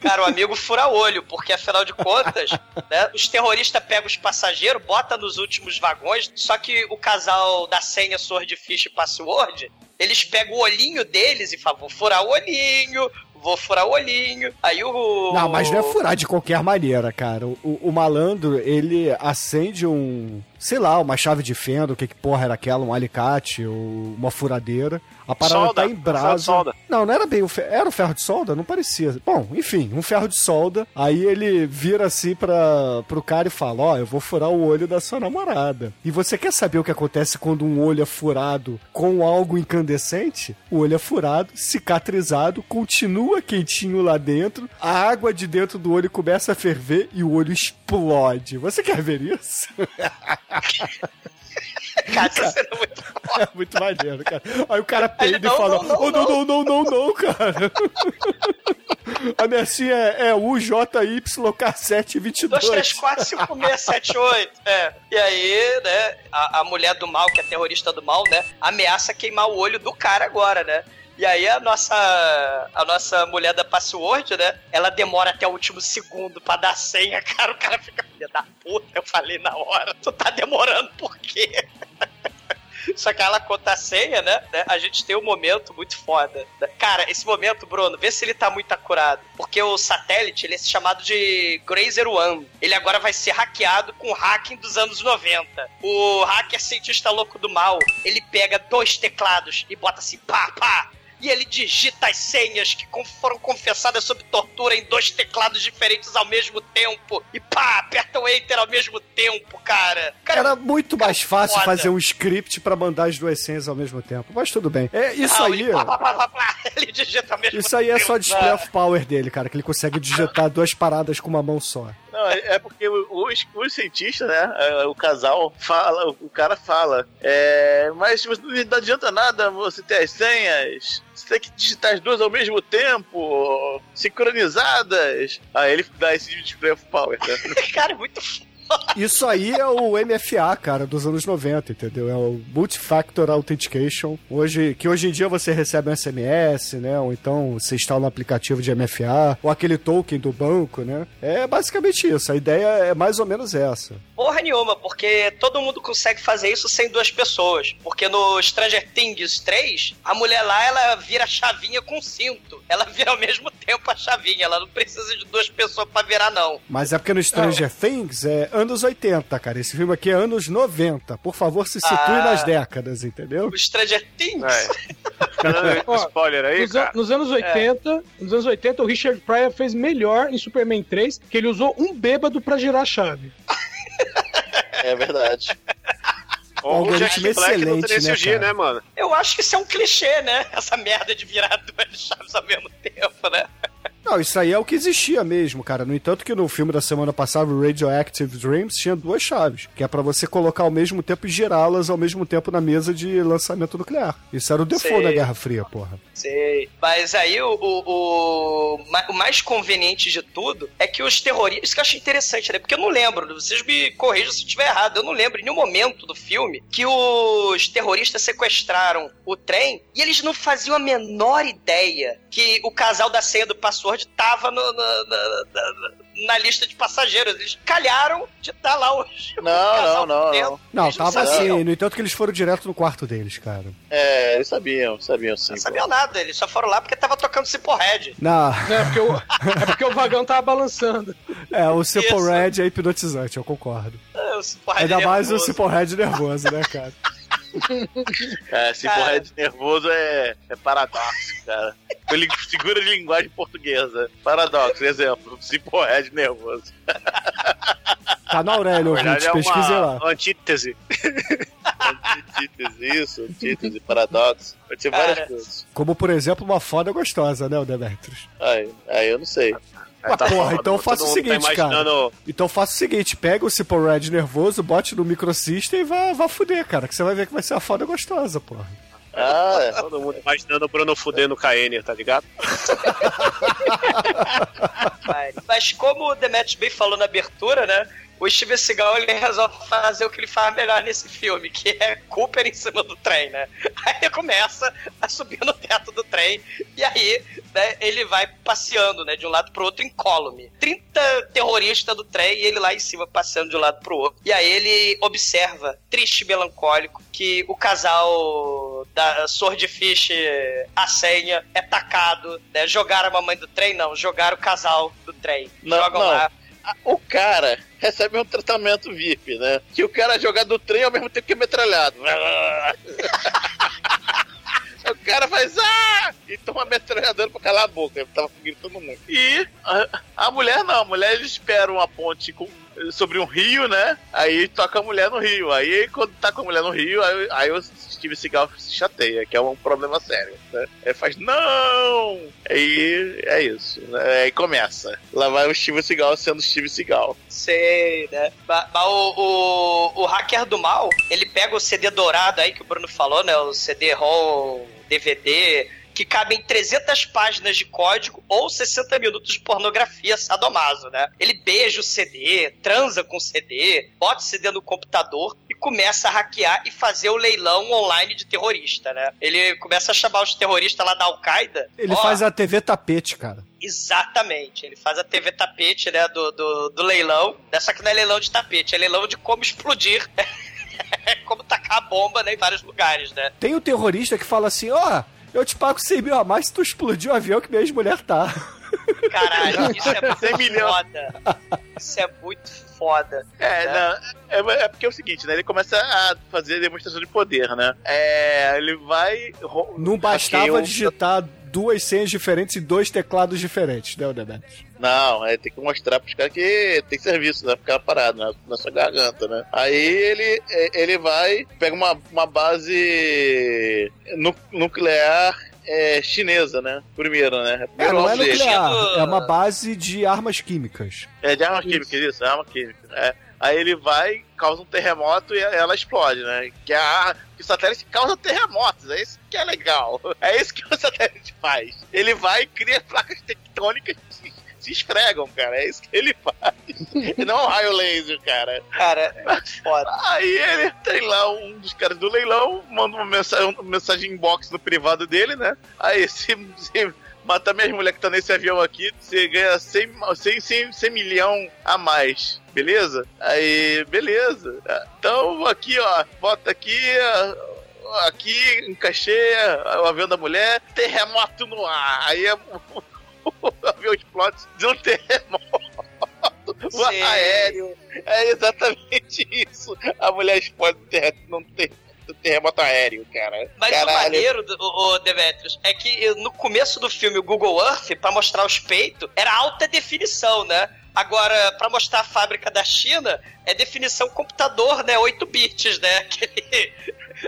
Cara, o amigo fura olho, porque afinal de contas, né, os terroristas pegam os passageiros, bota nos últimos vagões, só que o casal da senha Swordfish e Password, eles pegam o olhinho deles e falam, furar o olhinho, vou furar o olhinho. Aí o... Não, mas não é furar de qualquer maneira, cara. O, o malandro, ele acende um. Sei lá, uma chave de fenda, o que que porra era aquela, um alicate ou uma furadeira. A parada Solda, tá em brasa. solda. Não, não era bem o ferro. Era o ferro de solda? Não parecia. Bom, enfim, um ferro de solda. Aí ele vira assim pra, pro cara e fala: Ó, eu vou furar o olho da sua namorada. E você quer saber o que acontece quando um olho é furado com algo incandescente? O olho é furado, cicatrizado, continua quentinho lá dentro, a água de dentro do olho começa a ferver e o olho explode. Você quer ver isso? Cara, tá sendo muito É muito maneiro, cara. Aí o cara peida e fala: não, não, Oh, não, não, não, não, não, cara. A minha senha é, é UJYK722. 2, 3, 4, 5, 6, 7, 8. É. E aí, né, a, a mulher do mal, que é terrorista do mal, né, ameaça queimar o olho do cara agora, né? E aí a nossa a nossa mulher da password, né? Ela demora até o último segundo pra dar senha, cara. O cara fica, filha da puta, eu falei na hora. Tu tá demorando por quê? Só que ela conta a senha, né? né? A gente tem um momento muito foda. né? Cara, esse momento, Bruno, vê se ele tá muito acurado. Porque o satélite, ele é chamado de Grazer One. Ele agora vai ser hackeado com hacking dos anos 90. O hacker cientista louco do mal, ele pega dois teclados e bota assim, pá, pá. E ele digita as senhas que foram confessadas sob tortura em dois teclados diferentes ao mesmo tempo. E pá, aperta o Enter ao mesmo tempo, cara. Cara, Era muito mais fácil foda. fazer um script pra mandar as duas senhas ao mesmo tempo. Mas tudo bem. É, isso Ah, aí. ele, pá, pá, pá, ele digita ao mesmo Isso aí é tempo. só display Ah. of power dele, cara, que ele consegue digitar duas paradas com uma mão só. Não, é é porque os, os cientistas, né? é, O casal fala, o cara fala. É, mas não adianta nada você ter as senhas. Você tem que digitar as duas ao mesmo tempo, sincronizadas. Aí ele dá esse display of power, né? Cara, é muito. Isso aí é o MFA, cara, dos anos 90, entendeu? É o Multifactor Authentication. Hoje, que hoje em dia você recebe um SMS, né? Ou então você instala um aplicativo de MFA, ou aquele token do banco, né? É basicamente isso. A ideia é mais ou menos essa. Porra nenhuma, porque todo mundo consegue fazer isso sem duas pessoas. Porque no Stranger Things 3, a mulher lá, ela vira a chavinha com cinto. Ela vira ao mesmo tempo a chavinha. Ela não precisa de duas pessoas pra virar, não. Mas é porque no Stranger Things é anos 80, cara. Esse filme aqui é anos 90. Por favor, se situe Ah. nas décadas, entendeu? O Stranger Things... É. Ó, spoiler aí, Nos, an- cara. nos anos 80, nos anos 80, o Richard Pryor fez melhor em Superman 3, que ele usou um bêbado pra girar a chave. É verdade. O Jack Black não excelente, teria né, né, mano? Eu acho que isso é um clichê, né? Essa merda de virar duas chaves ao mesmo tempo, né? Não, isso aí é o que existia mesmo, cara. No entanto que no filme da semana passada, o Radioactive Dreams, tinha duas chaves, que é pra você colocar ao mesmo tempo e girá-las ao mesmo tempo na mesa de lançamento nuclear. Isso era o default Sei. da Guerra Fria, porra. Sei. Mas aí o, o, o mais conveniente de tudo é que os terroristas. Isso que eu achei interessante, né? Porque eu não lembro, vocês me corrijam se eu estiver errado. Eu não lembro em nenhum momento do filme que os terroristas sequestraram o trem e eles não faziam a menor ideia que o casal da senha do password tava no- na, na- na- na lista de passageiros. Eles calharam de estar lá hoje. Não, não, não, não. Não, não tava assim. No entanto que eles foram direto no quarto deles, cara. É, eles sabiam, sabiam sim. Não sabiam nada, eles só foram lá porque tava tocando Ciporhead. Na... É porque o, é porque o vagão tava balançando. É, o Simple Isso. Red é hipnotizante, eu concordo. É, o Ciporhead Ainda mais o. Simple Red nervoso, né, cara? É, se Cara. porra de nervoso é, é paradoxo, cara. Ele segura de linguagem portuguesa. Paradoxo, exemplo. Se porra de nervoso. Tá na Aurélio, Na verdade, ouvinte, é pesquise lá. uma antítese. Antítese, isso, antítese, paradoxo. Pode ser várias coisas. Como, por exemplo, uma foda gostosa, né, o Demetrius? Aí, aí eu não sei. Ah, porra, foda, então faça o mundo seguinte, tá imaginando... Então faça o seguinte, pega o Simple Red nervoso, bote no microsystem e vá, vá fuder, cara, que você vai ver que vai ser uma foda gostosa, porra. Ah, é. Todo mundo imaginando o Bruno fudendo o KN, tá ligado? Mas- Mas como o Demetrius bem falou na abertura, né? O Steven Seagal ele resolve fazer o que ele faz melhor nesse filme, que é Cooper em cima do trem, né? Aí ele começa a subir no teto do trem e aí né, ele vai passeando, né, de um lado pro outro incólume. 30 terroristas do trem e ele lá em cima passeando de um lado pro outro. E aí ele observa, triste e melancólico, que o casal da Swordfish a senha é tacado, né? Jogaram a mamãe do trem? Não, jogaram o casal do trem. Não, Jogam não. lá. O cara recebe um tratamento VIP, né? Que o cara joga do trem ao mesmo tempo que é metralhado. O cara faz ah! E toma metralhadora pra calar a boca. Ele tava gritando muito. E a, a mulher não, a mulher eles esperam uma ponte com- sobre um rio, né? Aí toca a mulher no rio. Aí quando tá com a mulher no rio, aí, aí o Steve Seagal se chateia, que é um problema sério. Né? Aí faz, não! Aí é isso. Né? Aí começa. Lá vai o Steve Seagal sendo Steve Seagal. Sei, né? Mas o, o, o hacker do mal, ele pega o CD dourado aí que o Bruno falou, né? O CD-ROM, DVD, que cabem 300 páginas de código ou 60 minutos de pornografia sadomaso, né? Ele beija o CD, transa com o CD, bota o CD no computador e começa a hackear e fazer o leilão online de terrorista, né? Ele começa a chamar os terroristas lá da Al-Qaeda. Ele Ó, faz a TV tapete, cara. Exatamente. Ele faz a TV tapete, né, do, do, do leilão. Só que não é leilão de tapete, é leilão de como explodir. como tacar a bomba né, em vários lugares, né? Tem um terrorista que fala assim, ó, eu te pago 100 mil a mais se tu explodir o avião que minha ex-mulher tá. Caralho, isso é muito 100 milhões. foda. Isso é muito foda. É, né? não, é, é porque é o seguinte, né? Ele começa a fazer demonstração de poder, né? É, ele vai. Não bastava hackeia o- digitar duas senhas diferentes e dois teclados diferentes, né, o Demetrius? Não, é, tem que mostrar pros caras que tem serviço, né? Ficar parado na, na sua garganta, né? Aí ele, é, ele vai, pega uma, uma base nu- nuclear é, chinesa, né? Primeiro, né? É, Primeiro não é alvo dele. nuclear, é uma base de armas químicas. É de arma química, isso, é arma química. É. Aí ele vai, causa um terremoto e ela explode, né? Que, é a, que o satélite causa terremotos, é isso que é legal. É isso que o satélite faz. Ele vai e cria placas tectônicas que se, esfregam, cara. É isso que ele faz. Não um raio laser, cara. Cara, é foda. Aí ele tem lá um dos caras do leilão, manda uma mensagem, uma mensagem inbox no privado dele, né? Aí se, se matar minhas mulheres que tá nesse avião aqui, você ganha 100, 100, 100, 100 milhão a mais. Beleza? Aí, beleza. Então, aqui, ó, bota aqui, ó, aqui, encaixei o avião da mulher, terremoto no ar. Aí é, o avião explode de um terremoto. O aéreo. É exatamente isso. A mulher explode no terre- num ter- no terremoto aéreo, cara. Mas o Caralho. maneiro, do, o, o Demetrius, é que no começo do filme, o Google Earth, pra mostrar os peitos, era alta definição, né? Agora, pra mostrar a fábrica da China, é definição computador, né? 8 bits, né? Aquele,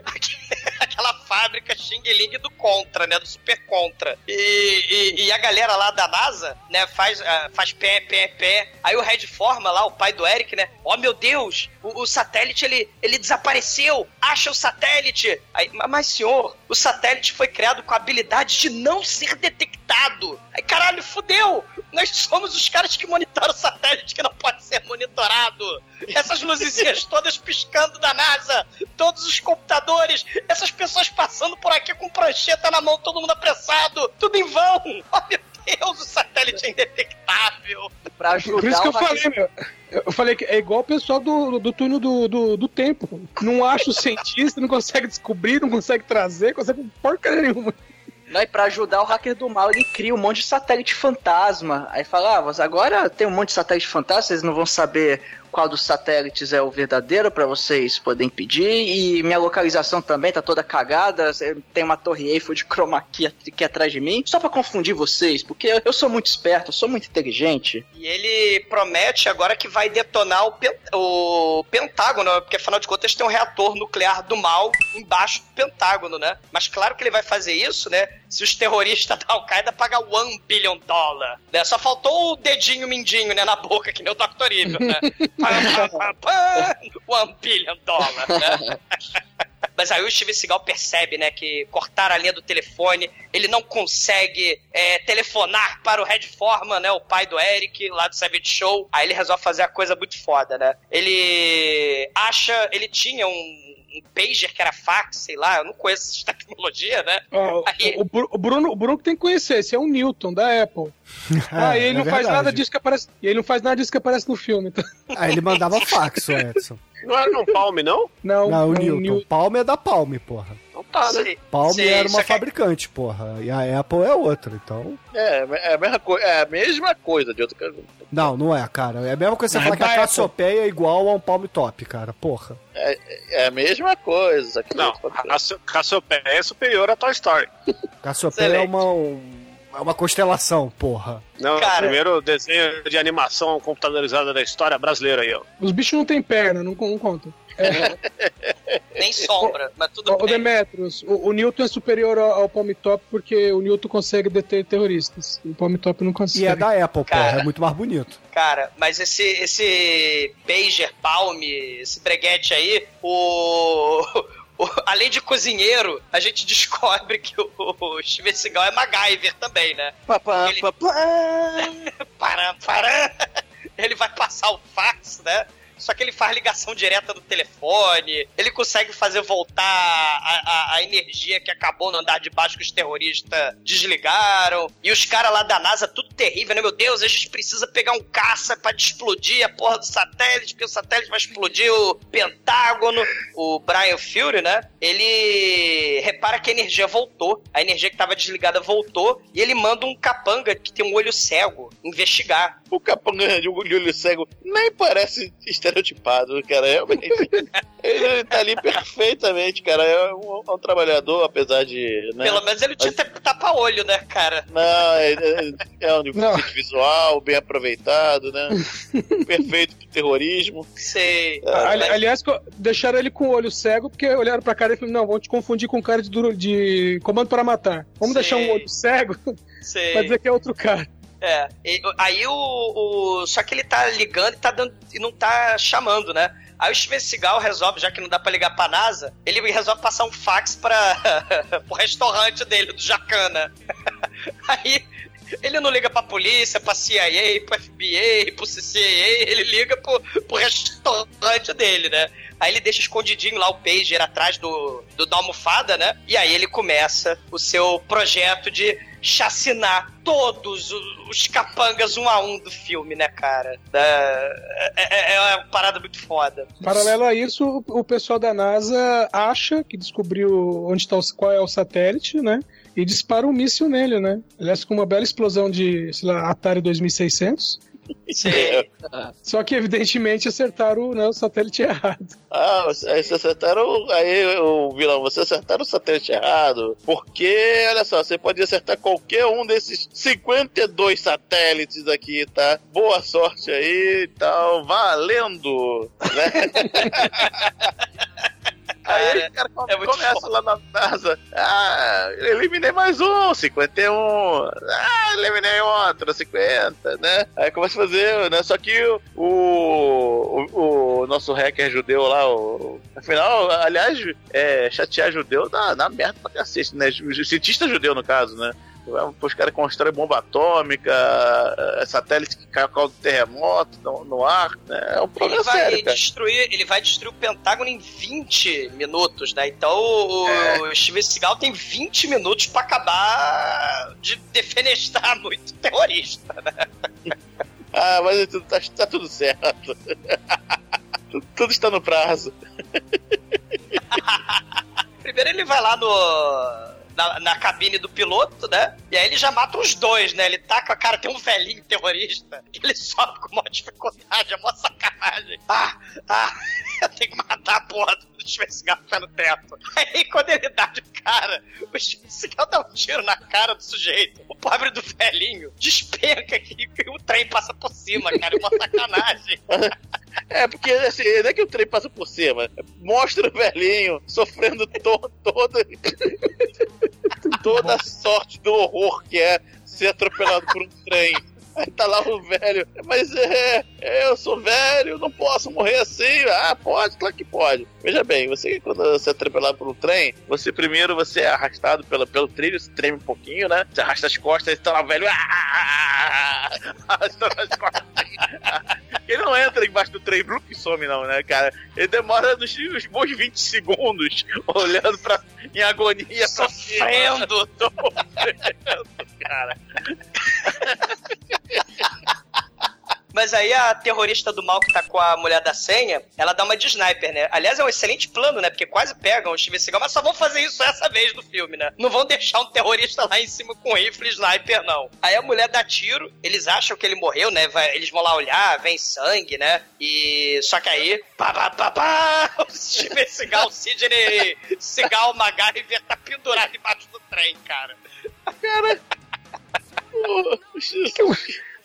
aquela fábrica Xing Ling do Contra, né? Do Super Contra. E, e, e a galera lá da NASA, né? Faz, ah, faz pé, pé, pé. Aí o Red Forma lá, o pai do Eric, né? Oh, meu Deus, o, o satélite, ele, ele desapareceu. Acha o satélite. Aí, "Ma- mas, senhor, o satélite foi criado com a habilidade de não ser detectado. Aí, caralho, fudeu. Nós somos os caras que monitoram o satélite que não pode ser monitorado. Essas luzinhas todas piscando da NASA. Todos os computadores. Essas pessoas passando por aqui com prancheta na mão, todo mundo apressado. Tudo em vão. Meu Deus, o satélite é indetectável. Pra ajudar Por isso que eu o Hacker- falei, meu. Eu falei que é igual o pessoal do, do túnel do, do, do tempo. Não acha o cientista, não consegue descobrir, não consegue trazer, consegue porcaria nenhuma. Não, e pra ajudar o hacker do mal, ele cria um monte de satélite fantasma. Aí fala, ah, mas agora tem um monte de satélite fantasma, vocês não vão saber qual dos satélites é o verdadeiro pra vocês poderem pedir. E minha localização também tá toda cagada. Tem uma torre Eiffel de chroma key aqui atrás de mim. Só pra confundir vocês, porque eu sou muito esperto, eu sou muito inteligente. E ele promete agora que vai detonar o, o Pentágono, porque afinal de contas tem um reator nuclear do mal embaixo do Pentágono, né? Mas claro que ele vai fazer isso, né? Se os terroristas da Al-Qaeda pagar one billion dollar, né? Só faltou o dedinho mindinho, né, na boca, que nem o Dr. Evil, né? Pá, pá, pá, pá, one billion dollar, né? Mas aí o Steven Seagal percebe, né, que cortaram a linha do telefone, ele não consegue é, telefonar para o Red Foreman, né, o pai do Eric, lá do Savage Show. Aí ele resolve fazer a coisa muito foda, né? Ele acha, ele tinha um, um pager que era fax, sei lá, eu não conheço essa tecnologia, né? Ó, Aí- o, o Bruno, o Bruno que tem que conhecer, esse é o Newton da Apple. Ah, e ele é não faz verdade. nada disso que aparece. E ele não faz nada disso que aparece no filme. Então. Ah, ele mandava fax, o Edson. Não era no Palme, não? Não, Não, o não, Newton. Palme é da Palme, porra. Então tá, né? Palme era uma fabricante, porra. E a Apple é outra, então. É, é a mesma, co é a mesma coisa de outra Não, não é, cara. É a mesma coisa que você falar é que a Apple. Cassiopeia é igual a um Palme Top, cara. Porra. É a mesma coisa. Não, Cassio- Cassiopeia é superior a Toy Story. Cassiopeia é uma, um- é uma constelação, porra. Não, Cara. o primeiro desenho de animação computadorizada da história brasileira aí, ó. Os bichos não têm perna, não, não conta. Nem sombra, mas tudo o bem. Demetrius, o, o Newton é superior ao, ao Palm Top porque o Newton consegue deter terroristas. O Palm Top não consegue. E é da Apple, porra. Cara. É muito mais bonito. Cara, mas esse, esse pager, palme, esse breguete aí, o... Além de cozinheiro, a gente descobre que o, o Steven Seagal é MacGyver também, né? Papá, Ele- papá. Pará, pará. Ele vai passar o fax, né? Só que ele faz ligação direta do telefone, ele consegue fazer voltar a, a- a energia que acabou no andar de baixo que os terroristas desligaram. E os caras lá da NASA, tudo terrível, né? Meu Deus, a gente precisa pegar um caça pra explodir a porra do satélite, porque o satélite vai explodir o Pentágono. O Brian Fury, né? Ele repara que a energia voltou, a energia que tava desligada voltou, e ele manda um capanga que tem um olho cego investigar. O capanga de olho cego nem parece estereotipado, cara. Realmente. ele tá ali perfeitamente, cara. É um, é um trabalhador, apesar de. Né? Pelo menos ele tinha tapa-olho, né, cara? Não, é, é- é um Não. visual, bem aproveitado, né? Perfeito pro terrorismo. Sei. Ali- Mas- aliás, deixaram ele com o olho cego porque olharam pra cara e falaram: não, vamos te confundir com um cara de, duro, de comando para matar. Vamos Sei. deixar um olho cego sei. pra dizer que é outro cara. É. E- aí o, o- Só que ele tá ligando e, tá dando, e não tá chamando, né? Aí o Steven Seagal resolve, já que não dá pra ligar pra NASA, ele resolve passar um fax pra, pro restaurante dele, do Jacana. Aí ele não liga pra polícia, pra CIA, pro FBI, pro CCA, ele liga pro, pro restaurante dele, né? Aí ele deixa escondidinho lá o pager atrás do, do da almofada, né? E aí ele começa o seu projeto de chacinar todos os, capangas um a um do filme, né, cara? É, é- é uma parada muito foda. Paralelo a isso, o pessoal da NASA acha que descobriu onde está o, qual é o satélite, né? E dispara um míssil nele, né? Aliás, com uma bela explosão de, sei lá, Atari 2600. Sei. Só que, evidentemente, acertaram né, o satélite errado. Ah, você- aí vocês acertaram. Aí o vilão, vocês acertaram o satélite errado. Porque, olha só, você pode acertar qualquer um desses 52 satélites aqui, tá? Boa sorte aí e tal. Valendo! Né? Aí o cara é começa foda. lá na NASA. Ah, eliminei mais um, 51. Ah, eliminei outro, 50, né? Aí começa a fazer, né? Só que o, o, o nosso hacker judeu lá, o, afinal, aliás, é, chatear judeu dá, dá merda pra cacete, né? O cientista judeu, no caso, né? Os caras constroem bomba atômica, é, satélite que cai por causa do terremoto no, no ar. Né? É um Ele problema vai sério, destruir, ele vai destruir o Pentágono em 20 minutos, né? Então o, o Steven Seagal tem 20 minutos pra acabar de defenestrar muito terrorista, né? Ah, mas tudo, tá, tá tudo certo. tudo, tudo está no prazo. Primeiro ele vai lá no, na, na cabine do piloto, né? E aí ele já mata os dois, né? Ele taca, cara, tem um velhinho terrorista que ele sobe com maior dificuldade, é mó sacanagem. Ah, ah, eu tenho que matar a porra do Seagal que tá no teto. Aí quando ele dá de cara, o Seagal dá um tiro na cara do sujeito. O pobre do velhinho despenca aqui e o trem passa por cima, cara. É uma sacanagem. É, porque assim, não é que o trem passa por cima. Mostra o velhinho sofrendo to toda. Toda a sorte do horror que é ser atropelado por um trem. Aí tá lá o velho, mas é, eu sou velho, não posso morrer assim. Ah, pode, claro que pode. Veja bem, você quando você é atropelado por um trem, você primeiro você é arrastado pela, pelo trilho, você treme um pouquinho, né? Você arrasta as costas, aí tá lá o velho. Ah, arrastando as costas. Ele não entra embaixo do trem blup e some, não, né, cara? Ele demora uns, uns bons 20 segundos olhando pra, em agonia pra cima. Sofrendo. Sofrendo, cara. Mas aí a terrorista do mal que tá com a mulher da senha, ela dá uma de sniper, né? Aliás, é um excelente plano, né? Porque quase pegam o Steven Seagal, mas só vão fazer isso essa vez no filme, né? Não vão deixar um terrorista lá em cima com rifle e sniper, não. Aí a mulher dá tiro, eles acham que ele morreu, né? Vai- eles vão lá olhar, vem sangue, né? E. Só que aí. Pá, pá, pá, pá, o Steven Seagal, Sidney Seagal MacGyver tá pendurado embaixo do trem, cara. Cara.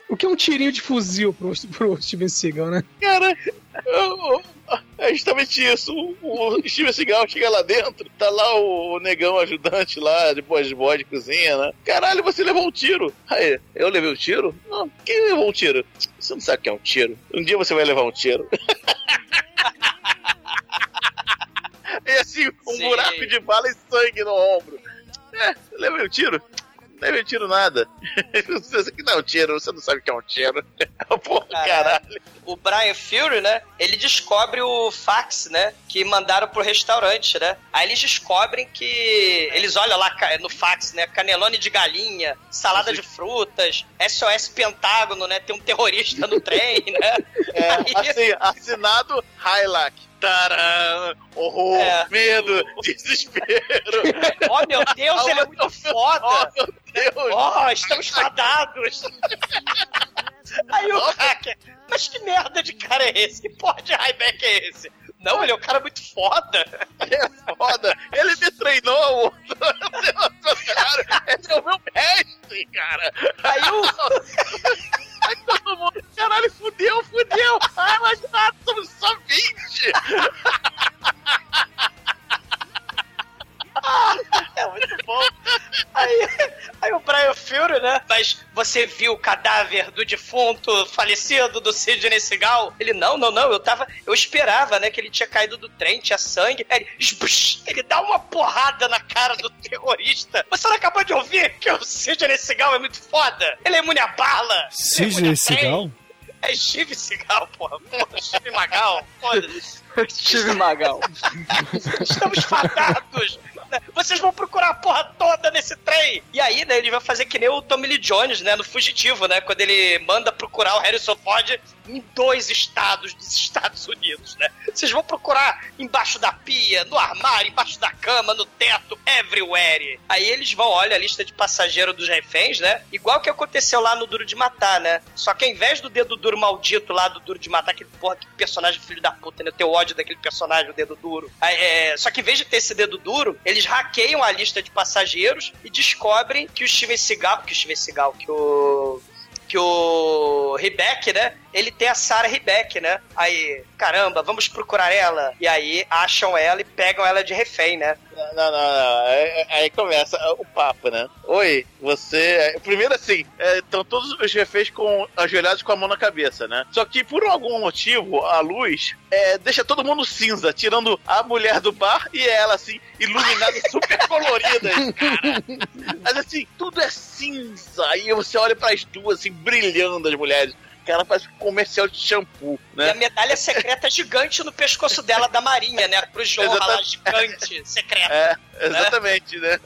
O que é um tirinho de fuzil pro, pro Steven Seagal, né? Cara, eu- é justamente isso. O, o Steven Seagal chega lá dentro, tá lá o negão ajudante lá, depois de boy de cozinha, né? Caralho, você levou um tiro. Aí, eu levei um tiro? Não, quem levou um tiro? Você não sabe o que é um tiro. Um dia você vai levar um tiro. e assim, um Sim. buraco de bala e sangue no ombro. É, levei um tiro? Não um tiro nada. Você que não é um tiro, você não sabe o que é um tiro. Porra, caralho. o Brian Fury, né? Ele descobre o fax, né? Que mandaram pro restaurante, né? Aí eles descobrem que. Eles olham lá no fax, né? Canelone de galinha, salada de frutas, SOS Pentágono, né? Tem um terrorista no trem, né? É, Aí- assim, assinado Highlight. Taran, horror, É. medo, desespero. Oh, meu Deus, ele é muito Oh, foda! meu Deus. Oh, estamos fadados! Aí o hacker, mas que merda de cara é esse? Que porra de highback é esse? Não, ele é um cara muito foda. É foda. Ele me treinou. Cara, esse é o meu mestre, cara. Aí o. Aí todo mundo, caralho, fudeu, fudeu. Ah, mas nada, somos só 20. É muito bom. Aí, aí o Brian Fury, né? Mas você viu o cadáver do defunto falecido do Sidney Seagal? Ele, não, não, não, eu tava. Eu esperava, né? Que ele tinha caído do trem, tinha sangue. Aí ele, ele dá uma porrada na cara do terrorista. Você não acabou de ouvir que o Sidney Seagal é muito foda? Ele é imune a bala. é Sidney. Seagal? É Steve Seagal, porra. Porra, Steve Magal. Foda-se. Steve Magal. Estamos fadados! Né? Vocês vão procurar a porra toda nesse trem! E aí, né, ele vai fazer que nem o Tommy Lee Jones, né, no Fugitivo, né? Quando ele manda procurar o Harrison Ford em dois estados dos Estados Unidos, né? Vocês vão procurar embaixo da pia, no armário, embaixo da cama, no teto, everywhere. Aí eles vão, olha a lista de passageiro dos reféns, né? Igual que aconteceu lá no Duro de Matar, né? Só que ao invés do dedo duro maldito lá do Duro de Matar, aquele porra, que personagem filho da puta, né? Eu tenho ódio daquele personagem, o dedo duro. É, Só que em vez de ter esse dedo duro, eles hackeiam a lista de passageiros e descobrem que o Steven Seagal, que o Steven Seagal, que o que o Rebeck, né? Ele tem a Sarah Rebeck, né? Aí, caramba, vamos procurar ela. E aí acham ela e pegam ela de refém, né? Não, não, não. Aí, aí começa o papo, né? Oi, você. Primeiro assim, estão todos os reféns com ajoelhados com a mão na cabeça, né? Só que por algum motivo, a luz é, deixa todo mundo cinza, tirando a mulher do bar e ela, assim, iluminada, super colorida, cara. Mas assim, tudo é cinza. Aí você olha para as duas, assim, brilhando as mulheres. Cara, parece um comercial de shampoo, E a né? medalha secreta gigante no pescoço dela da Marinha, né? Pro Jorra lá, gigante, secreta. É, exatamente, né?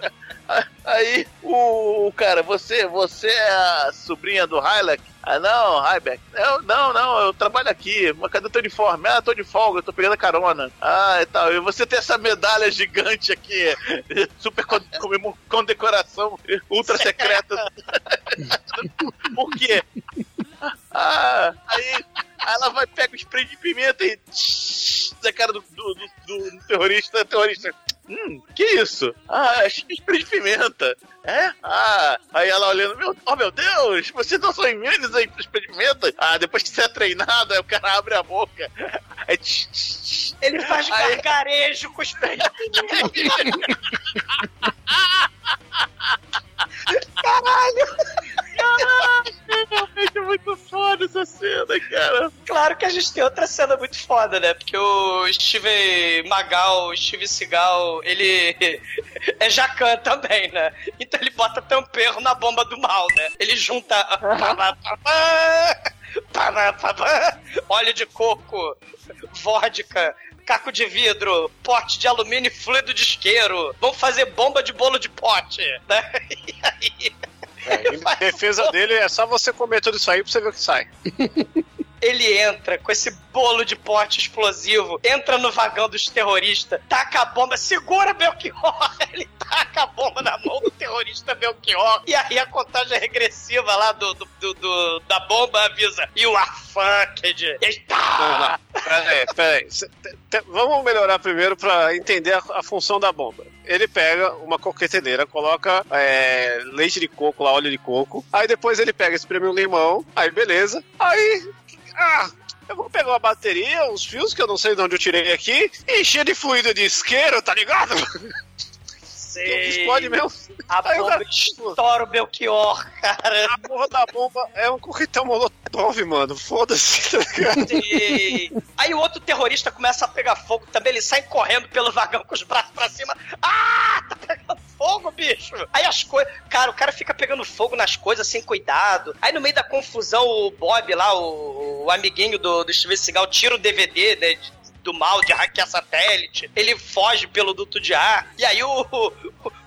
Aí o, o cara, você, você é a sobrinha do Hylack? Ah, não, Hybeck. Eu, não, não, eu trabalho aqui. Mas cadê o teu uniforme? Ah, tô de folga, eu tô pegando carona. Ah, e tal. E você tem essa medalha gigante aqui, super con com, com decoração ultra secreta. Por quê? Ah, aí, aí ela vai, pega o spray de pimenta e da cara do, do, do, do terrorista, terrorista. Hum, que isso? Ah, é spray de pimenta. É? Ah, aí ela olhando, meu, oh meu Deus, vocês não são imunes aí pro spray de pimenta? Ah, depois que você é treinado, aí o cara abre a boca. Aí, tch, tch, tch. Ele faz Aí- gargarejo com os pés. Realmente é muito foda essa cena, cara. Claro que a gente tem outra cena muito foda, né? Porque o Steven Magal, o Steven Seagal, ele é jacan também, né? Então ele bota tamperro na bomba do mal, né? Ele junta óleo de coco, vodka, caco de vidro, pote de alumínio e fluido de isqueiro. Vamos fazer bomba de bolo de pote, né? E aí... Defesa dele, é só você comer tudo isso aí pra você ver o que sai. Ele entra com esse bolo de pote explosivo, entra no vagão dos terroristas, taca a bomba, segura Belchior! Ele taca a bomba na mão do terrorista Belchior. E aí a contagem regressiva lá do, do, do- do- da bomba avisa: You are fucked! E aí, Não, tá! não. Pera aí, pera aí. Cê- te- te- Vamos melhorar primeiro pra entender a, a função da bomba. Ele pega uma coqueteleira, coloca é, leite de coco lá, óleo de coco. Aí depois ele pega, espreme um limão. Aí beleza. Aí. Ah! Eu vou pegar uma bateria, uns fios que eu não sei de onde eu tirei aqui, e encher de fluido de isqueiro, tá ligado? Sei. Explode mesmo. A Aí bomba estoura o Belchior, cara. A porra da bomba é um coquetel molotov, mano. Foda-se, tá ligado? Sei. Aí o outro terrorista começa a pegar fogo também, ele sai correndo pelo vagão com os braços pra cima. Ah, tá pegando fogo, bicho! Aí as coisas. Cara, o cara fica pegando fogo nas coisas sem cuidado. Aí no meio da confusão, o Bob lá, o, o amiguinho do, do Steven Seagal, tira o DVD, né? Do mal de hackear satélite, ele foge pelo duto de ar, e aí o, o,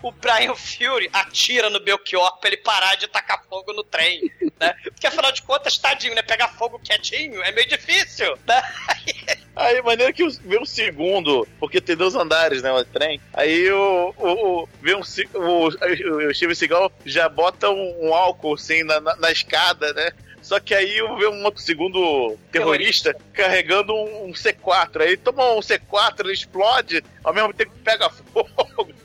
o Brian Fury atira no Belchior pra ele parar de tacar fogo no trem, né? Porque afinal de contas, tadinho, né? Pegar fogo quietinho é meio difícil, né? Aí, maneiro que vê um segundo, porque tem dois andares, né, o trem. Aí o, o, o- vê um o, o, Steven Seagal já bota um, um álcool assim na, na, na escada, né? Só que aí eu vê um outro segundo terrorista, carregando um, um C4. Aí toma um C4, ele explode, ao mesmo tempo pega fogo.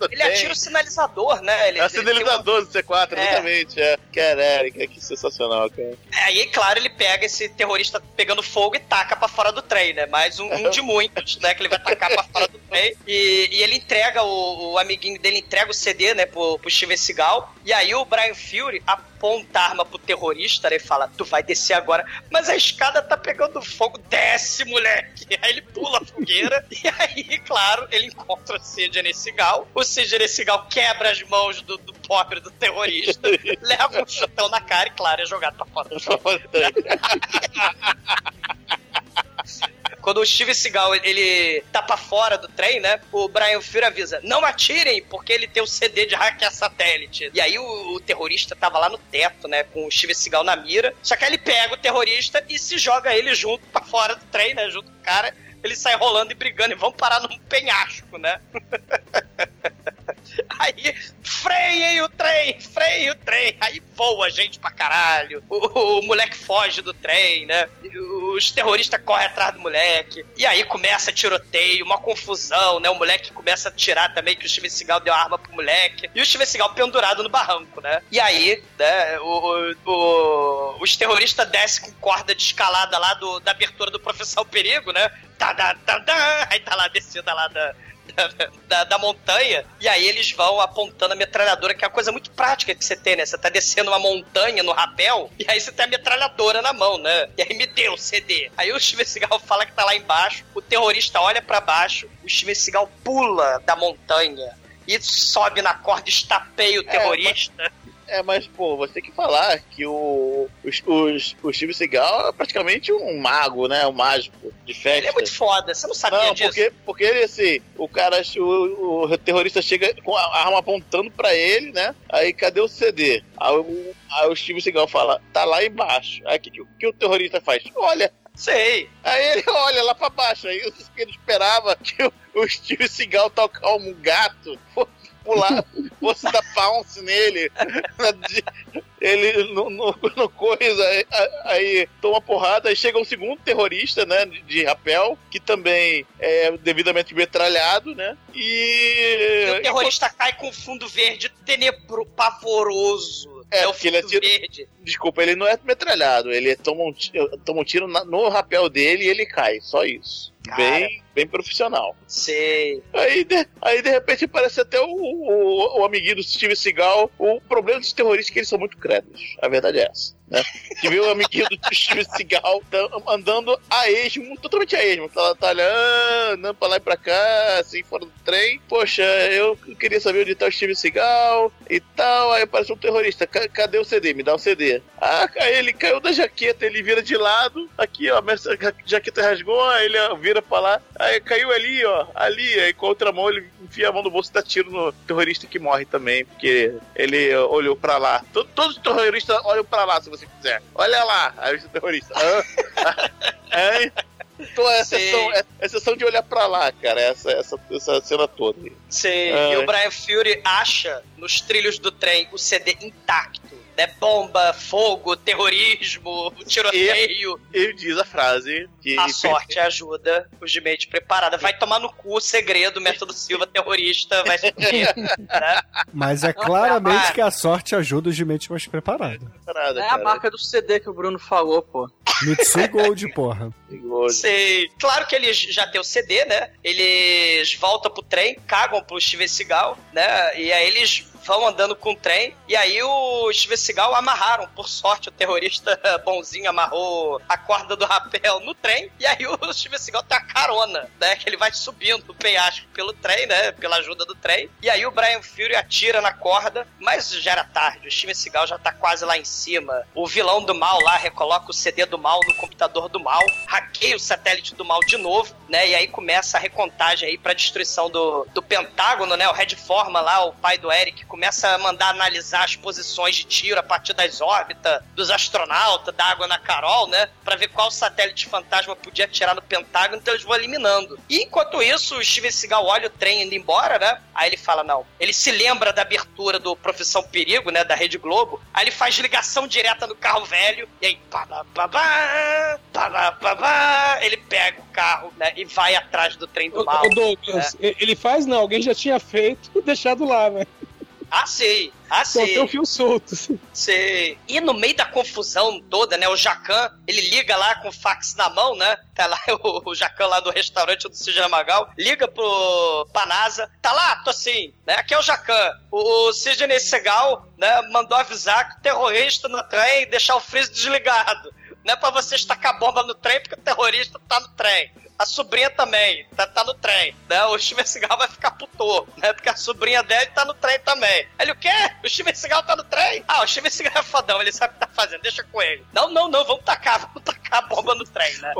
Ele atira o sinalizador, né? Ele, É o ele sinalizador do C4, É. exatamente. É. Caralho, que, que sensacional, cara. uma- Aí, claro, ele pega esse terrorista pegando fogo e taca pra fora do trem, né? Mais um, um de muitos, né? Que ele vai tacar pra fora do trem. E, e ele entrega, o, o amiguinho dele entrega o CD, né? Pro, pro Steven Seagal. E aí o Brian Fury aponta a arma pro terrorista né, e fala: Tu vai descer agora. Mas a escada tá pegando fogo. Desce, moleque! Aí ele pula a fogueira. e aí, claro, ele encontra o Sidney Seagal. O Sidney Seagal quebra as mãos do, do pobre do terrorista, leva um chutão na cara e, claro, é jogado pra fora do. Quando o Steve Seagal ele tá pra fora do trem, né? O Brian Fury avisa: não atirem, porque ele tem o CD de hackear satélite. E aí o, o terrorista tava lá no teto, né? Com o Steve Seagal na mira. Só que aí ele pega o terrorista e se joga ele junto pra fora do trem, né? Junto com o cara. Ele sai rolando e brigando e vão parar num penhasco, né? Aí, freiem o trem, freiem o trem. Aí voa gente pra caralho. O, o moleque foge do trem, né? Os terroristas correm atrás do moleque. E aí começa tiroteio, uma confusão, né? O moleque começa a tirar também, que o Steven Seagal deu arma pro moleque. E o Steven Seagal pendurado no barranco, né? E aí, né, o, o- os terroristas descem com corda de escalada lá do, da abertura do Professor Perigo, né? Tá, tá, tá, tá. Aí tá lá descida lá da, da, da- da montanha, e aí eles vão apontando a metralhadora, que é uma coisa muito prática que você tem, né? Você tá descendo uma montanha no rapel, e aí você tem a metralhadora na mão, né? E aí me deu o CD. Aí o Steven Seagal fala que tá lá embaixo, o terrorista olha pra baixo, o Steven Seagal pula da montanha e sobe na corda, estapeia o terrorista. É, mas, pô, você tem que falar que o, os, os, o Steve Seagal é praticamente um mago, né? Um mágico de festa. Ele é muito foda, você não sabia Não, disso? porque, porque ele, assim, o cara, o, o terrorista chega com a arma apontando pra ele, né? Aí, cadê o CD? Aí o, aí o Steve Seagal fala, tá lá embaixo. Aí o que, que, o- que o terrorista faz? Olha. Sei. Aí ele olha lá pra baixo. Aí ele esperava que o, Steve Seagal tocar um gato, pular, fosse dar pounce nele. Ele no, no, no coisa, aí, aí toma porrada, aí chega um segundo terrorista, né, de, de rapel, que também é devidamente metralhado, né, e... E o terrorista cai com fundo verde tenebro, pavoroso. É, o porque ele fundo atira- verde. Desculpa, ele não é metralhado, ele toma um, toma um tiro na- no rapel dele e ele cai, só isso. Cara. Bem, bem profissional. Sei. Aí de, aí, de repente, aparece até o, o, o amiguinho do Steve Seagal. O problema dos terroristas é que eles são muito crédulos. A verdade é essa. Né? Que vê o amiguinho do Steve Seagal tá- andando a esmo, totalmente a esmo. Tá, tá olhando, andando pra lá e pra cá, assim, fora do trem. Poxa, eu queria saber onde tá o Steve Seagal e tal. Aí aparece um terrorista. "Ca- Cadê o CD? Me dá um CD. Ah, ele caiu da jaqueta, ele vira de lado. Aqui, ó, a jaqueta rasgou, aí ele ó, vira pra lá. Aí caiu ali, ó, ali. Aí com a outra mão ele enfia a mão no bolso e dá tiro no terrorista que morre também, porque ele ó, olhou pra lá. Todo- Todos os terroristas olham pra lá, se você quiser. Olha lá, aí o terrorista. Ah, então é exceção, é exceção de olhar pra lá, cara, essa, essa, essa cena toda. Ah, e o. Brian Fury acha nos trilhos do trem o CD intacto. Né? Bomba, fogo, terrorismo, tiroteio. Ele diz a frase que. A sorte ajuda os de mente preparada. Vai tomar no cu o segredo, método Silva terrorista, vai se fuder, né? Mas é claramente que a sorte ajuda os de mente mais preparada. Parada, É a marca do CD que o Bruno falou, pô. Mitsu Gold, porra. Sei. Claro que eles já têm o CD, né? Eles voltam pro trem, cagam pro Steven Seagal, né? E aí eles vão andando com o trem. E aí o Steven Seagal amarraram. Por sorte, o terrorista bonzinho amarrou a corda do rapel no trem. E aí o Steven Seagal tem a carona, né? Que ele vai subindo o penhasco pelo trem, né? Pela ajuda do trem. E aí o Brian Fury atira na corda, mas já era tarde. O Steven Seagal já tá quase lá em cima. O vilão do mal lá recoloca o CD do mal no computador do mal, hackeia o satélite do mal de novo, né? E aí começa a recontagem aí pra destruição do, do Pentágono, né? O Red Forma lá, o pai do Eric, começa a mandar analisar as posições de tiro a partir das órbitas dos astronautas, da água na Carol, né? Pra ver qual satélite fantasma podia tirar no Pentágono, então eles vão eliminando. E enquanto isso, o Steven Seagal olha o trem indo embora, né? Aí ele fala: não. Ele se lembra da abertura do Profissão Perigo, né? Da Rede Globo. Aí ele faz ligação direta no carro velho, e aí. Parababá, parababá, ele pega o carro, né? E vai atrás do trem do mal. Ô, Douglas, né? ele faz não, alguém já tinha feito e deixado lá, né? Ah, sei. Ah, Só sei. tem o fio solto. Sei. E no meio da confusão toda, né? O Jacan, ele liga lá com o fax na mão, né? Tá lá o, o Jacan lá do restaurante do Sidney Magal, liga pro, pra NASA, tá lá, tô assim, né? Aqui é o Jacan. O, o Sidney Segal, né, mandou avisar que o terrorista no trem deixar o freezer desligado. Não é pra você estacar bomba no trem, porque o terrorista tá no trem. A sobrinha também, tá, tá no trem, né? O Steven Seagal vai ficar puto, né? Porque a sobrinha dele tá no trem também. Ele, o quê? O Steven Seagal tá no trem? Ah, o Steven Seagal é fodão, ele sabe o que tá fazendo, deixa com ele. Não, não, não, vamos tacar, vamos tacar a bomba no trem, né?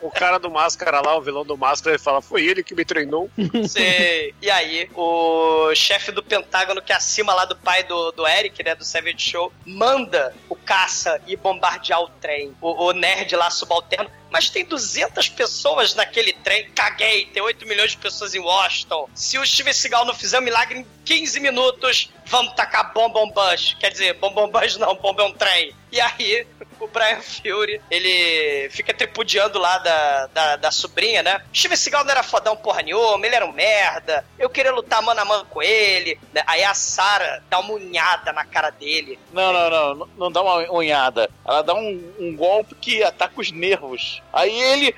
O cara do Máscara lá, o vilão do Máscara, ele fala, foi ele que me treinou. Sei. E aí, o chefe do Pentágono, que é acima lá do pai do, do Eric, né, do Savage Show, manda o caça ir bombardear o trem. O, o nerd lá subalterno. Mas tem 200 pessoas naquele trem. Caguei, tem 8 milhões de pessoas em Washington. Se o Steven Seagal não fizer um milagre em 15 minutos, vamos tacar bomba on bus. Quer dizer, bomba on bus não, bomba é um trem. E aí, o Brian Fury, ele fica tripudiando lá da, da, da sobrinha, né? Steven Seagal não era fodão porra nenhuma, ele era um merda. Eu queria lutar mano a mano com ele. né? Aí a Sarah dá uma unhada na cara dele. Não, não, não, não dá uma unhada. Ela dá um, um golpe que ataca os nervos. Aí ele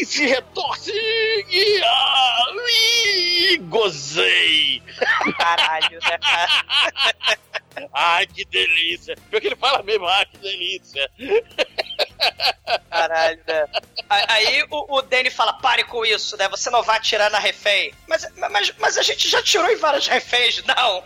e se retorce e, ah, e gozei. Caralho, né? Ai, que delícia. Pior que ele fala mesmo, ai, que delícia. Caralho, né? Aí o, o Danny fala: pare com isso, né? Você não vai atirar na refém. Mas, mas, mas a gente já tirou em vários reféns, não.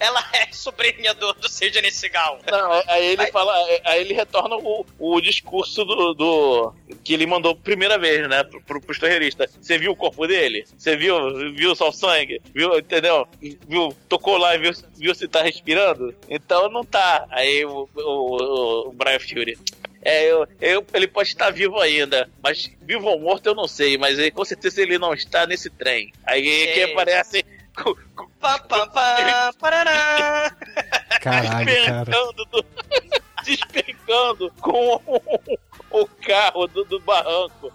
Ela é sobrinha do, do Sidney Seagal. Não, aí ele Vai. fala, aí ele retorna o, o discurso do, do- que ele mandou primeira vez, né, pro, pro, pros terroristas. Você viu o corpo dele? Você viu, viu só o sangue? Viu, entendeu? Viu, tocou lá e viu, viu se tá respirando? Então não tá. Aí o, o, o Brian Fury. É, eu, eu- ele pode estar vivo ainda, mas vivo ou morto eu não sei, mas ele, com certeza ele não está nesse trem. Aí Sei. que aparece com- com- Pam, pam, pam, parará. Caralho, cara. despencando, do- despencando com o carro do, do barranco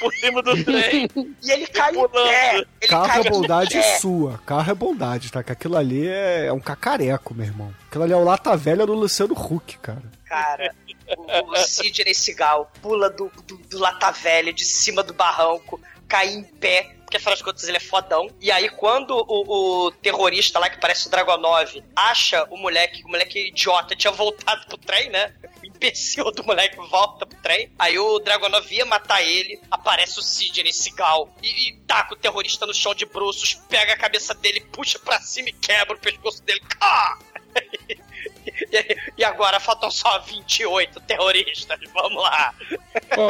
por cima do trem. E ele cai em pulando. pé. Ele Carro cai é bondade sua. Carro é bondade, tá? Que aquilo ali é, é um cacareco, meu irmão. Aquilo ali é o lata velha do Luciano Huck, cara. Cara, o, o Sidney Seagal pula do, do, do lata velha de cima do barranco, cai em pé, porque afinal de contas ele é fodão. E aí, quando o, o terrorista lá, que parece o Dragonov, acha o moleque, o moleque idiota tinha voltado pro trem, né? O imbecil do moleque volta pro trem. Aí o Dragonov ia matar ele, aparece o Sidney Seagal e, e taca o terrorista no chão de bruços, pega a cabeça dele, puxa pra cima e quebra o pescoço dele. Ah! E, e agora faltam só 28 terroristas. Vamos lá. Pô,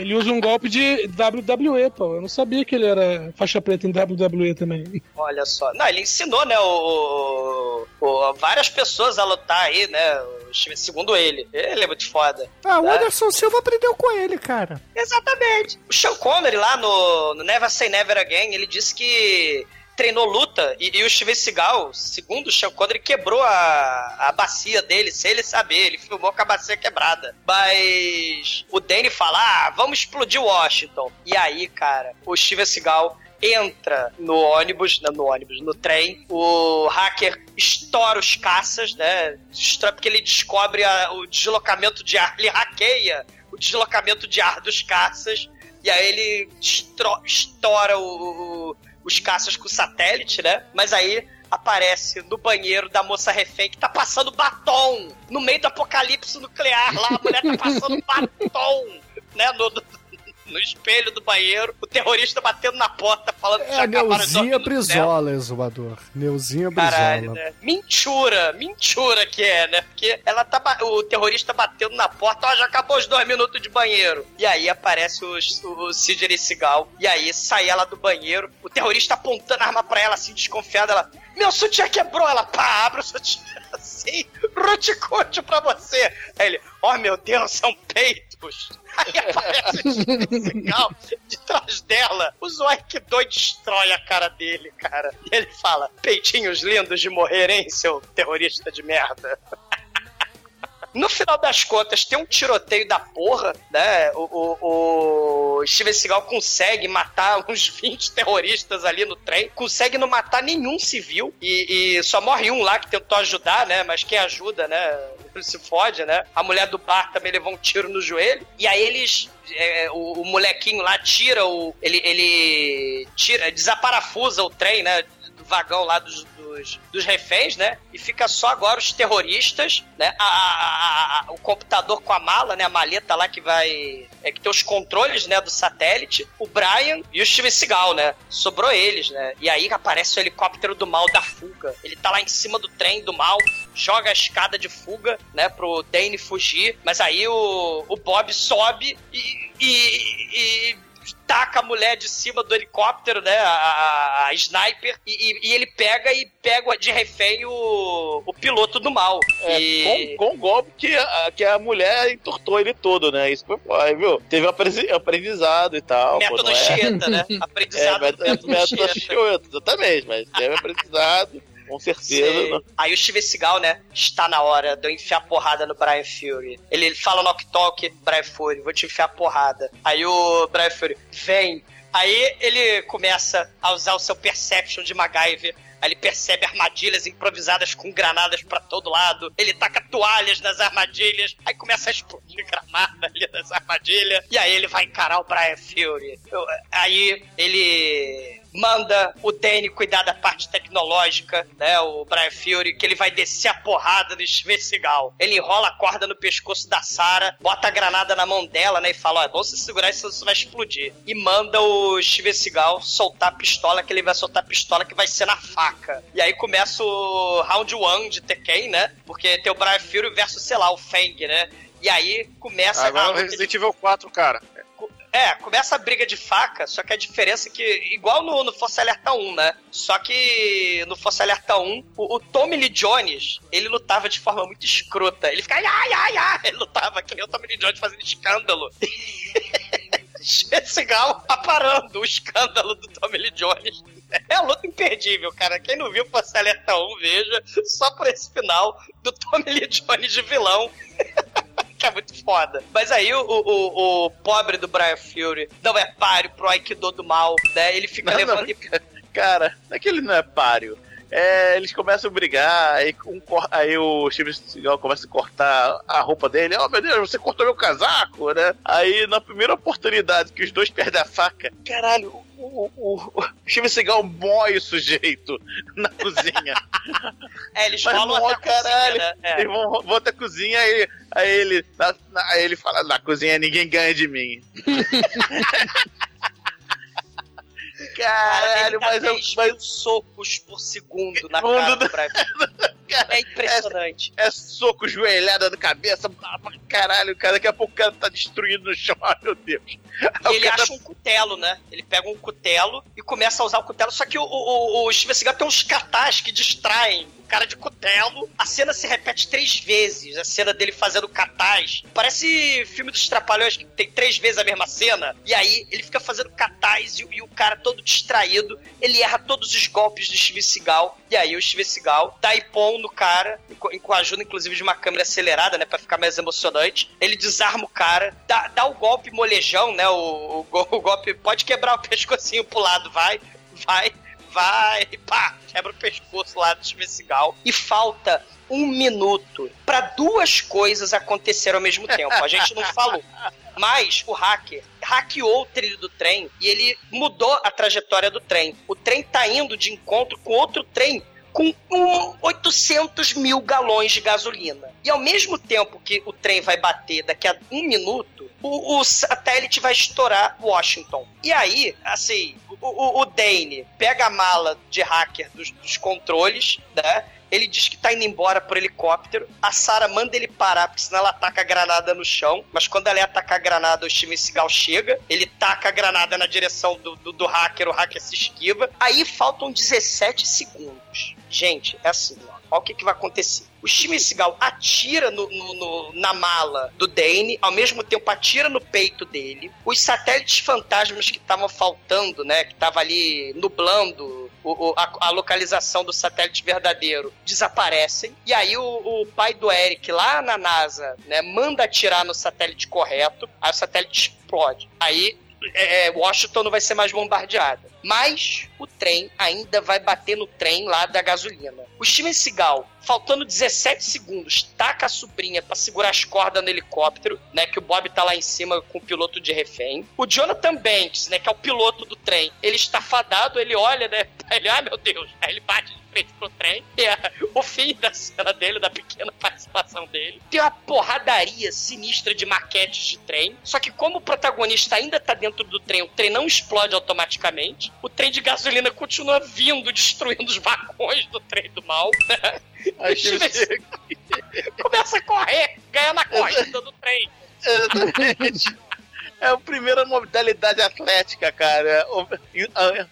ele usa um golpe de WWE, pô. Eu não sabia que ele era faixa preta em WWE também. Olha só. Não, ele ensinou, né, o, o- várias pessoas a lutar aí, né? Segundo ele. Ele é muito foda. Ah, o Tá? Anderson Silva aprendeu com ele, cara. Exatamente. O Sean Connery lá no, no Never Say Never Again, ele disse que treinou luta e, e o Steven Seagal, segundo o Sean Connery, quebrou a, a bacia dele, sem ele saber. Ele filmou com a bacia quebrada. Mas o Danny fala, ah, vamos explodir Washington. E aí, cara, o Steven Seagal entra no ônibus, não, no ônibus, no trem, o hacker estoura os caças, né? Porque ele descobre a- o deslocamento de ar, ele hackeia o deslocamento de ar dos caças, e aí ele estoura o- o- os caças com satélite, né? Mas aí aparece no banheiro da moça refém que tá passando batom no meio do apocalipse nuclear lá, a mulher tá passando batom, né? No, no- no espelho do banheiro, o terrorista batendo na porta falando que É já Neuzinha. Brizola, exumador. Neuzinha Caralho, Brizola. né? Mentura, mentura que é, né? Porque ela tá. O terrorista batendo na porta, ó, já acabou os dois minutos de banheiro. E aí aparece os- o, Sidney Seagal. E aí sai ela do banheiro, o terrorista apontando a arma pra ela, assim, desconfiada. Ela, meu sutiã quebrou. Ela, pá, abre o sutiã assim, ruticote pra você. Aí ele, ó meu Deus, são peitos. Aí aparece Seagal de trás dela. O doido destrói a cara dele, cara. E ele fala: peitinhos lindos de morrer, hein, seu terrorista de merda. No final das contas, tem um tiroteio da porra, né? O, o, o Steven Seagal consegue matar uns 20 terroristas ali no trem, consegue não matar nenhum civil e, e só morre um lá que tentou ajudar, né? Mas quem ajuda, né? Se fode, né? A mulher do bar também levou um tiro no joelho. E aí eles. é, o, o molequinho lá tira o. Ele, ele tira, desaparafusa o trem, né? Vagão lá dos, dos, dos reféns, né? E fica só agora os terroristas, né? A, a- a- o computador com a mala, né? A maleta lá que vai. É que tem os controles, né? Do satélite. O Brian e o Steven Seagal, né? Sobrou eles, né? E aí aparece o helicóptero do mal da fuga. Ele tá lá em cima do trem do mal, joga a escada de fuga, né? Pro Dane fugir. Mas aí o, o Bob sobe e- e- e taca a mulher de cima do helicóptero, né? A, a- sniper, e, e- e ele pega e pega de refém o, o piloto do mal. É, e... com, com o golpe que a, que a mulher entortou ele todo, né? Isso foi foda, viu? Teve aprendi- aprendizado e tal. pô, Método não é? Chieta, né? É, Aprendizado do método, método método Chieta. Chieta, exatamente, mas teve aprendizado, com certeza. Não- Aí o Steven Seagal, né? Está na hora de eu enfiar porrada no Brian Fury. Ele fala no talk Brian Fury, vou te enfiar porrada. Aí o Brian Fury, vem. Aí ele começa a usar o seu Perception de MacGyver. Aí ele percebe armadilhas improvisadas com granadas pra todo lado. Ele taca toalhas nas armadilhas. Aí começa a explodir granada ali nas armadilhas. E aí ele vai encarar o Brian Fury. Aí ele manda o Danny cuidar da parte tecnológica, né? O Brian Fury, que ele vai descer a porrada do Steven Seagal. Ele enrola a corda no pescoço da Sarah, bota a granada na mão dela, né? E fala: Ó, é bom você segurar isso, você vai explodir. E manda o Steven Seagal soltar a pistola, que ele vai soltar a pistola que vai ser na faca. E aí começa o round one de Tekken, né? Porque tem o Brian Fury versus, sei lá, o Fang, né? E aí começa Agora a o Resident Evil 4, cara. É, começa a briga de faca, só que a diferença é que, igual no, no Força Alerta 1, né? Só que no Força Alerta 1, o, o Tommy Lee Jones, ele lutava de forma muito escrota. Ele ficava, ai, ai, ai, ele lutava que nem o Tommy Lee Jones fazendo escândalo. Segal aparando o escândalo do Tommy Lee Jones. É a luta imperdível, cara. Quem não viu Força Alerta 1, veja. Só por esse final do Tommy Lee Jones de vilão. que é muito foda. Mas aí o, o, o pobre do Brian Fury não é páreo pro Aikido do mal, né? Ele fica Não, não, levando. Cara, não é que ele não é páreo. É, eles começam a brigar, aí, um aí o Steven Seagal começa a cortar a roupa dele. Oh meu Deus, você cortou meu casaco, né? Aí na primeira oportunidade que os dois perdem a faca, caralho, o, o, o Steven Seagal mói o sujeito na cozinha. É, eles Mas mó até a cozinha, caralho. né? É. Eles vão, vão até a cozinha, aí, aí ele. na- na- aí ele fala, na cozinha ninguém ganha de mim. Cara, Caralho, dá mas eu. 10 Mas, socos por segundo na Mundo cara do- Fury. É impressionante. é soco, joelhada na cabeça, caralho, cara, daqui a pouco o cara tá destruído no chão, ai meu Deus. E Aí ele cara- acha um cutelo, né? Ele pega um cutelo e começa a usar o cutelo. Só que o, o, o Steven Seagal tem uns catás que distraem o cara de cutelo. A cena se repete três vezes. A cena dele fazendo catás. Parece filme dos Trapalhões, que tem três vezes a mesma cena. E aí ele fica fazendo catás e, o- e o cara todo distraído. Ele erra todos os golpes do Steven Seagal. E aí o Steven Seagal dá ipom no cara, com, a ajuda inclusive de uma câmera acelerada, né? Pra ficar mais emocionante. Ele desarma o cara, dá, dá o golpe molejão, né? O, o, o golpe pode quebrar o pescocinho pro lado, vai, vai, vai, pá, quebra o pescoço lá do Steven Seagal. E falta um minuto pra duas coisas acontecerem ao mesmo tempo. A gente não falou. Mas o hacker hackeou o trilho do trem e ele mudou a trajetória do trem. O trem tá indo de encontro com outro trem com um 800 mil galões de gasolina. E ao mesmo tempo que o trem vai bater daqui a um minuto, o, o satélite vai estourar Washington. E aí, assim, o, o, o Dane pega a mala de hacker dos, dos controles, né? Ele diz que tá indo embora por helicóptero. A Sarah manda ele parar, porque senão ela taca a granada no chão. Mas quando ela ia atacar a granada, o Steven Seagal chega. Ele taca a granada na direção do, do, do hacker, o hacker se esquiva. Aí faltam 17 segundos. Gente, é assim, ó. Olha o que, que vai acontecer. O Steven Seagal atira no, no- no- na mala do Dane, ao mesmo tempo atira no peito dele. Os satélites fantasmas que estavam faltando, né? Que tava ali nublando o- o- a, a localização do satélite verdadeiro desaparecem. E aí o, o pai do Eric lá na NASA, né, manda atirar no satélite correto, aí o satélite explode. Aí é, Washington não vai ser mais bombardeada. Mas o trem ainda vai bater no trem lá da gasolina. O Steven Seagal, faltando 17 segundos, taca a sobrinha pra segurar as cordas no helicóptero, né? Que o Bob tá lá em cima com o piloto de refém. O Jonathan Banks, né? Que é o piloto do trem, ele está fadado, ele olha, né? Ele, ai meu Deus, aí ele bate de frente pro trem. E é o fim da cena dele, da pequena participação dele. Tem uma porradaria sinistra de maquetes de trem. Só que como o protagonista ainda tá dentro do trem, o trem não explode automaticamente. O trem de gasolina continua vindo, destruindo os vagões do trem do mal. Aí O Steven Seagal começa a correr, ganha na corrida do trem. Exatamente. É a primeira modalidade atlética, cara.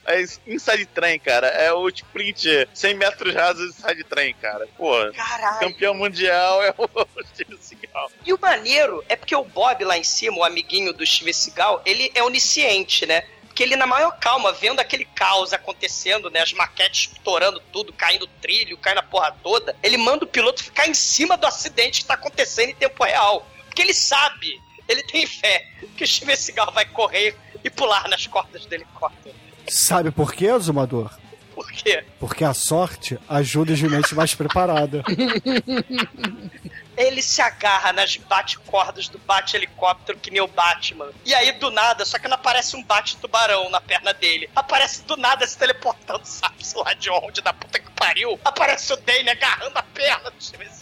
É inside train, cara. É o sprint 100 metros rasos inside train, cara. Pô, Caralho. campeão mundial é o Steven Seagal. E o maneiro é porque o Bob lá em cima, o amiguinho do Steven Seagal, ele é onisciente, né? Porque ele, na maior calma, vendo aquele caos acontecendo, né? As maquetes estourando tudo, caindo trilho, caindo a porra toda, ele manda o piloto ficar em cima do acidente que tá acontecendo em tempo real. Porque ele sabe, ele tem fé que o Steven Seagal vai correr e pular nas cordas do helicóptero. Sabe por quê, Zumador? Por quê? Porque a sorte ajuda a gente mais preparada. Ele se agarra nas bate-cordas do bate-helicóptero que nem o Batman. E aí, do nada, só que não aparece um bate-tubarão na perna dele. Aparece do nada se teleportando, sabe-se lá de onde, da puta que pariu. Aparece o Dane agarrando a perna do Steven.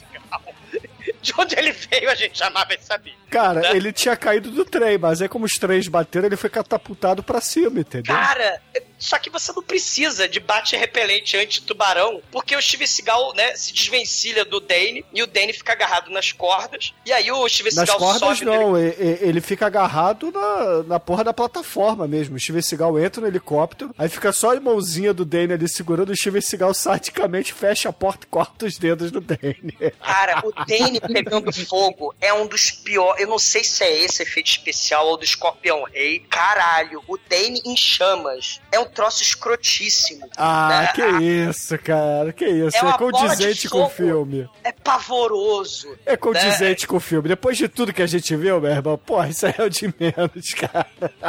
De onde ele veio, a gente jamais saber. Cara, Né? ele tinha caído do trem, mas aí como os trens bateram, ele foi catapultado pra cima, entendeu? Cara, só que você não precisa de bate repelente anti-tubarão, porque o Steven Seagal, né, se desvencilha do Dane e o Dane fica agarrado nas cordas. E aí o Steven Nas Seagal cordas sobe no não, e- e- ele fica agarrado na, na porra da plataforma mesmo. O Steven Seagal entra no helicóptero, aí fica só a mãozinha do Dane ali segurando, o Steven Seagal sadicamente fecha a porta e corta os dedos do Dane. Cara, o Dane pegando fogo é um dos piores. Eu não sei se é esse efeito especial ou do Escorpião Rei. Caralho, o Dane em chamas é um troço escrotíssimo. Ah, né? que isso, cara, que isso. É É, condizente com o filme. É pavoroso. É condizente com o filme. Depois de tudo que a gente viu, meu irmão, porra, isso aí é o de menos, cara.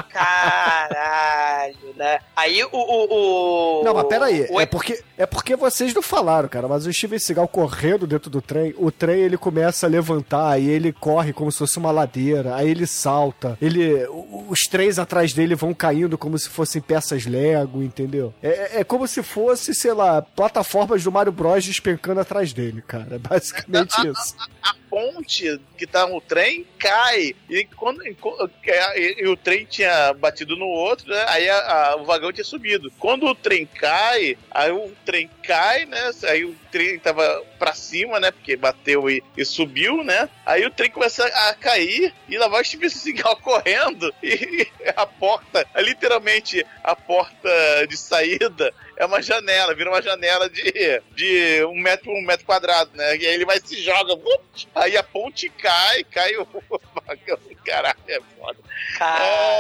Caralho, né? Aí o. o, o Não, mas peraí, o é porque, é porque vocês não falaram, cara, mas o Steven Seagal correndo dentro do trem, o trem ele começa a levantar e ele corre como se fosse uma ladeira, aí ele salta, ele, os trens atrás dele vão caindo como se fossem peças Lego, entendeu? É, é como se fosse, sei lá, plataformas do Mario Bros despencando atrás dele, cara, é basicamente isso. a ponte que tá no trem cai. E, quando, enco- e- e o trem tinha batido no outro, né? Aí a- a- o vagão tinha subido. Quando o trem cai, aí o trem cai, né? Aí o trem tava pra cima, né? Porque bateu e, e subiu, né? Aí o trem começa a cair e lá vai o Steven Seagal correndo e a porta, literalmente a porta de saída é uma janela, vira uma janela de, de um metro um metro quadrado, né? E aí ele vai se joga, aí a ponte cai, cai o vagão. Caralho, é foda.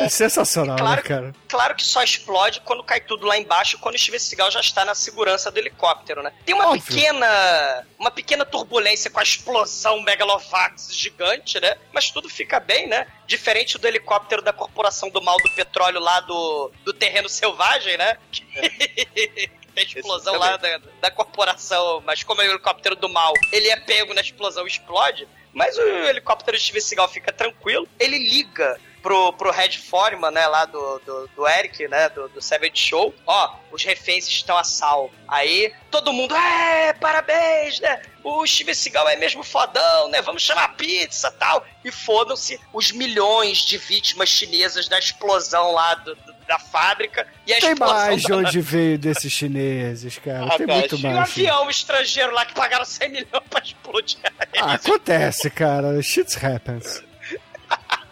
É sensacional, Claro né, cara? Claro que só explode quando cai tudo lá embaixo, quando o Steven Seagal já está na segurança do helicóptero, né? Tem uma Óbvio. pequena uma pequena turbulência com a explosão megalovax gigante, né? Mas tudo fica bem, né? Diferente do helicóptero da Corporação do Mal do Petróleo lá do, do terreno selvagem, né? Tem explosão lá da, da corporação, mas como é o helicóptero do mal, ele é pego na explosão e explode. Mas o helicóptero de Steven Seagal fica tranquilo. Ele liga pro, pro Red Foreman, né, lá do, do, do Eric, né, do, do Savage Show. Ó, os reféns estão a salvo. Aí, todo mundo, é, parabéns, né? O Steven Seagal é mesmo fodão, né? Vamos chamar pizza tal. E fodam-se os milhões de vítimas chinesas da explosão lá do- do- da fábrica. E a Tem mais de da- onde veio desses chineses, cara. Ah, Tem cara, muito e um mais. avião estrangeiro lá que pagaram 100 milhões pra explodir. Ah, acontece, cara. Shit happens.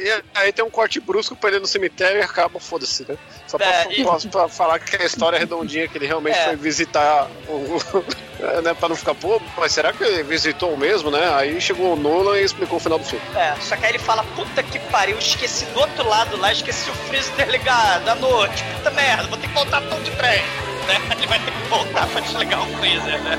E aí tem um corte brusco pra ele no cemitério e acaba, foda-se, né? Só pra, É, e- posso- pra falar que a história é redondinha, que ele realmente É. foi visitar o. né, pra não ficar, pô, mas será que ele visitou mesmo, né? Aí chegou o Nolan e explicou o final do filme. É, só que aí ele fala, puta que pariu, esqueci do outro lado lá, esqueci o freezer ligado à noite, puta merda, vou ter que voltar todo de trem. Né? Ele vai ter que voltar pra desligar o freezer, né?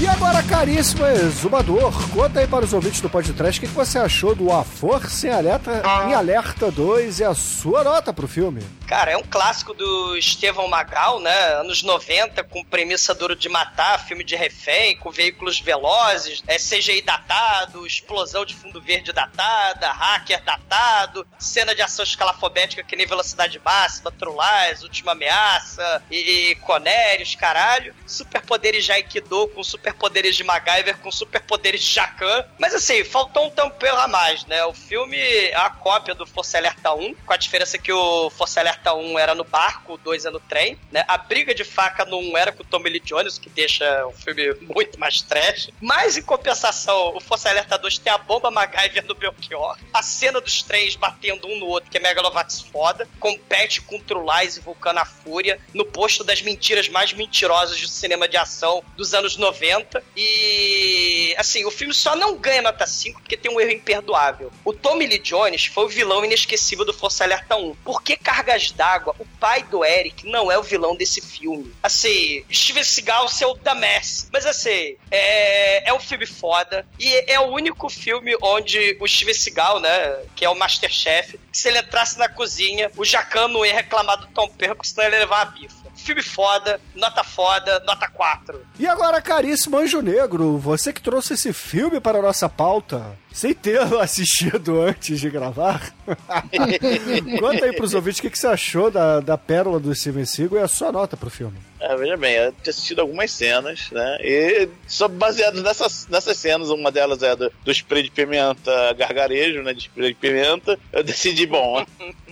E agora, caríssimo exumador, conta aí para os ouvintes do podcast o que, que você achou do A Força em Alerta, em Alerta 2 e a sua nota pro filme. Cara, é um clássico do Estevão Magal, né? Anos 90, com premissa duro de matar, filme de refém, com veículos velozes, é CGI datado, explosão de fundo verde datada, hacker datado, cena de ação escalafobética que nem velocidade máxima, Trulais, Última Ameaça, e, e Conérios, caralho. Superpoderes já Aikido com super superpoderes de MacGyver com superpoderes de Jacan. Mas assim, faltou um tempero a mais, né? O filme é a cópia do Força Alerta 1, com a diferença que o Força Alerta 1 era no barco, 2 é no trem, né? A briga de faca no 1 era com o Tommy Lee Jones, que deixa o filme muito mais trash. Mas, em compensação, o Força Alerta 2 tem a bomba MacGyver do Belchior, a cena dos trens batendo um no outro, que é Megalovax foda, compete com True Lies e Vulcana Fúria, no posto das mentiras mais mentirosas do cinema de ação dos anos 90. E, assim, o filme só não ganha nota 5 porque tem um erro imperdoável. O Tommy Lee Jones foi o vilão inesquecível do Força Alerta 1. Por que Cargas d'Água, o pai do Eric, não é o vilão desse filme? Assim, Steven Seagal ser o da Messi. Mas, assim, é, é um filme foda. E é o único filme onde o Steven Seagal, né, que é o Masterchef, se ele entrasse na cozinha, o Jacan não ia reclamar do Tom Perco, senão ele ia levar a bifa. Filme foda, nota foda, nota 4. E agora, caríssimo Anjo Negro, você que trouxe esse filme para a nossa pauta, sem tê-lo assistido antes de gravar, conta aí pros ouvintes o que, que você achou da, da pérola do Steven Seagal e a sua nota pro filme. É, veja bem, eu tinha assistido algumas cenas, né? E só baseado nessas, nessas cenas, uma delas é do, do spray de pimenta gargarejo, né? De spray de pimenta. Eu decidi, bom,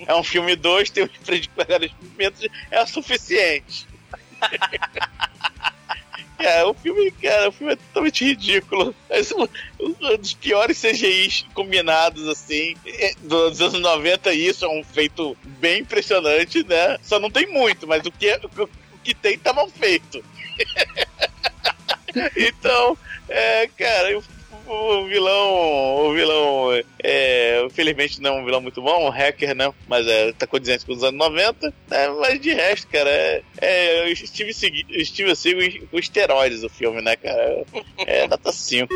é um filme 2, tem um spray de gargarejo de pimenta, é o suficiente. É, o filme, cara, o filme é totalmente ridículo. É um dos piores CGIs combinados, assim, dos anos 90, isso é um feito bem impressionante, né? Só não tem muito, mas o que, o, que tem tá mal feito. então, é, cara, o, vilão, o vilão, é, infelizmente não é um vilão muito bom, um hacker, né? Mas é, tá condizente com os anos 90, né? Mas de resto, cara, é, é Seagal- Steve Seagal com esteroides o filme, né, cara? É nota 5.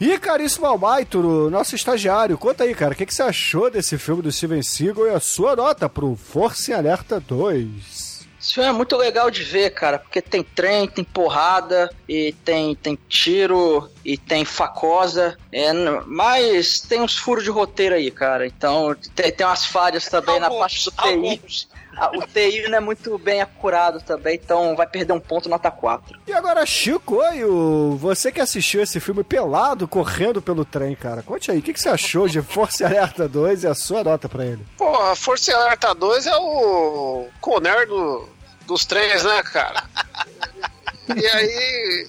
E caríssimo Almaituro, nosso estagiário, conta aí, cara, o que, que você achou desse filme do Steven Seagal e a sua nota pro Força em Alerta 2? Esse filme é muito legal de ver, cara, porque tem trem, tem porrada, e tem, tem tiro, e tem facosa, é, mas tem uns furos de roteiro aí, cara. Então, tem, tem umas falhas também na Alguns, parte do TI. alguns. Ah, O TI não é muito bem acurado também, então vai perder um ponto nota 4. E agora, Chico, Oio, você que assistiu esse filme pelado, correndo pelo trem, cara, conte aí, o que, que você achou de Força Alerta 2 e a sua nota pra ele? Porra, Força Alerta 2 é o Conner do, dos trens, né, cara? E aí,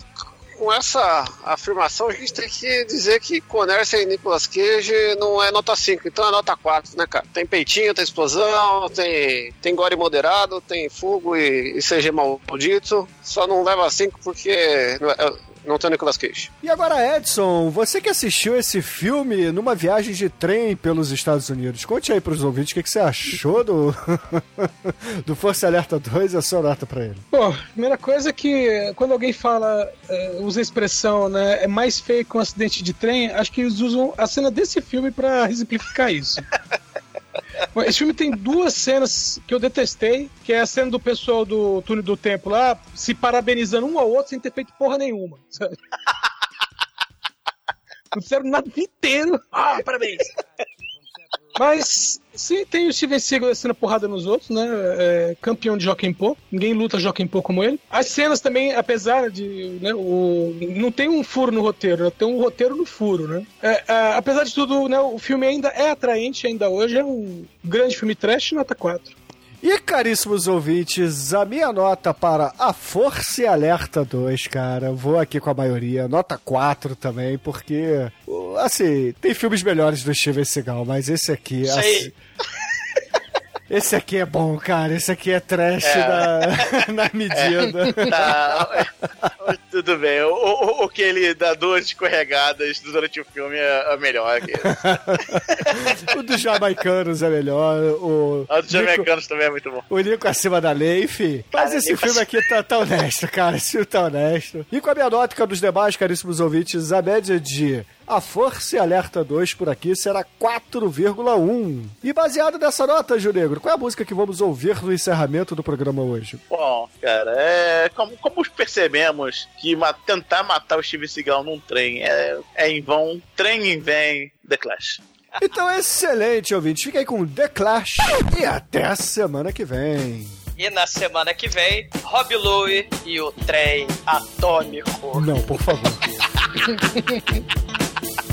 com essa afirmação, a gente tem que dizer que Conner sem Nicolas Cage não é nota 5, então é nota 4, né, cara? Tem peitinho, tem explosão, tem, tem gore moderado, tem fogo e, e CG maldito, só não leva 5 porque não, tem Nicolas Cage. E agora, Edson, você que assistiu esse filme numa viagem de trem pelos Estados Unidos, conte aí pros ouvintes o que, que você achou do, do Força Alerta 2 e a sua nota pra ele. Bom, primeira coisa é que quando alguém fala, é, usa a expressão, né, é mais feio que um acidente de trem, acho que eles usam a cena desse filme pra exemplificar isso. Esse filme tem duas cenas que eu detestei, que é a cena do pessoal do túnel do tempo lá, se parabenizando um ao outro sem ter feito porra nenhuma. sabe? Não fizeram nada inteiro. Ah, parabéns! Mas sim, tem o Steven Seagal descendo porrada nos outros, né? É, campeão de Joaquim Pô. Ninguém luta Joaquim Pô como ele. As cenas também, apesar de. Né, o, não tem um furo no roteiro, né, tem um roteiro no furo, né? É, é, apesar de tudo, né, o filme ainda é atraente, ainda hoje. É um grande filme trash, nota 4. E caríssimos ouvintes, a minha nota para A Força e Alerta 2, cara, vou aqui com a maioria, nota 4 também, porque, assim, tem filmes melhores do Steven Seagal, mas esse aqui, assim, esse aqui é bom, cara, esse aqui é trash na, na medida. Tá, tudo bem. O, o, o que ele dá duas escorregadas durante o filme é, é melhor o dos jamaicanos é melhor, o... A dos jamaicanos também é muito bom. O Nico acima da lei, enfim. Mas Cara, esse filme aqui tá, tá honesto, cara. Esse filme tá honesto. E com a minha nota dos demais, caríssimos ouvintes, a média de A Força e Alerta 2 por aqui será 4,1. E baseado nessa nota, Gil Negro, qual é a música que vamos ouvir no encerramento do programa hoje? Bom, cara, é, como, como percebemos que ma- tentar matar o Steve Seagal num trem é, é em vão, trem em vem, The Clash. Então, excelente, ouvinte. Fica aí com The Clash e até a semana que vem. E na semana que vem, Rob Louie e o trem atômico. Não, por favor.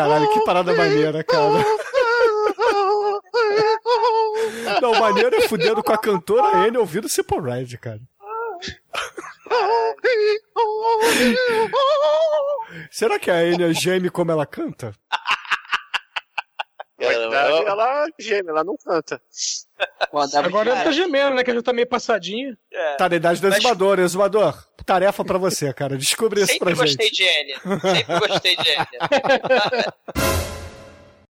Caralho, que parada maneira, cara. Não, maneiro é fudendo com a cantora Anne ouvindo Simple Red, cara. Será que a Anne geme como ela canta? Ela geme, ela não canta. Agora ela tá gemendo, né? Que já tá meio passadinha. Tá na idade do exumador, exumador. Tarefa pra você, cara. Descobrir isso pra Sempre gente. gostei de N. Sempre gostei de N.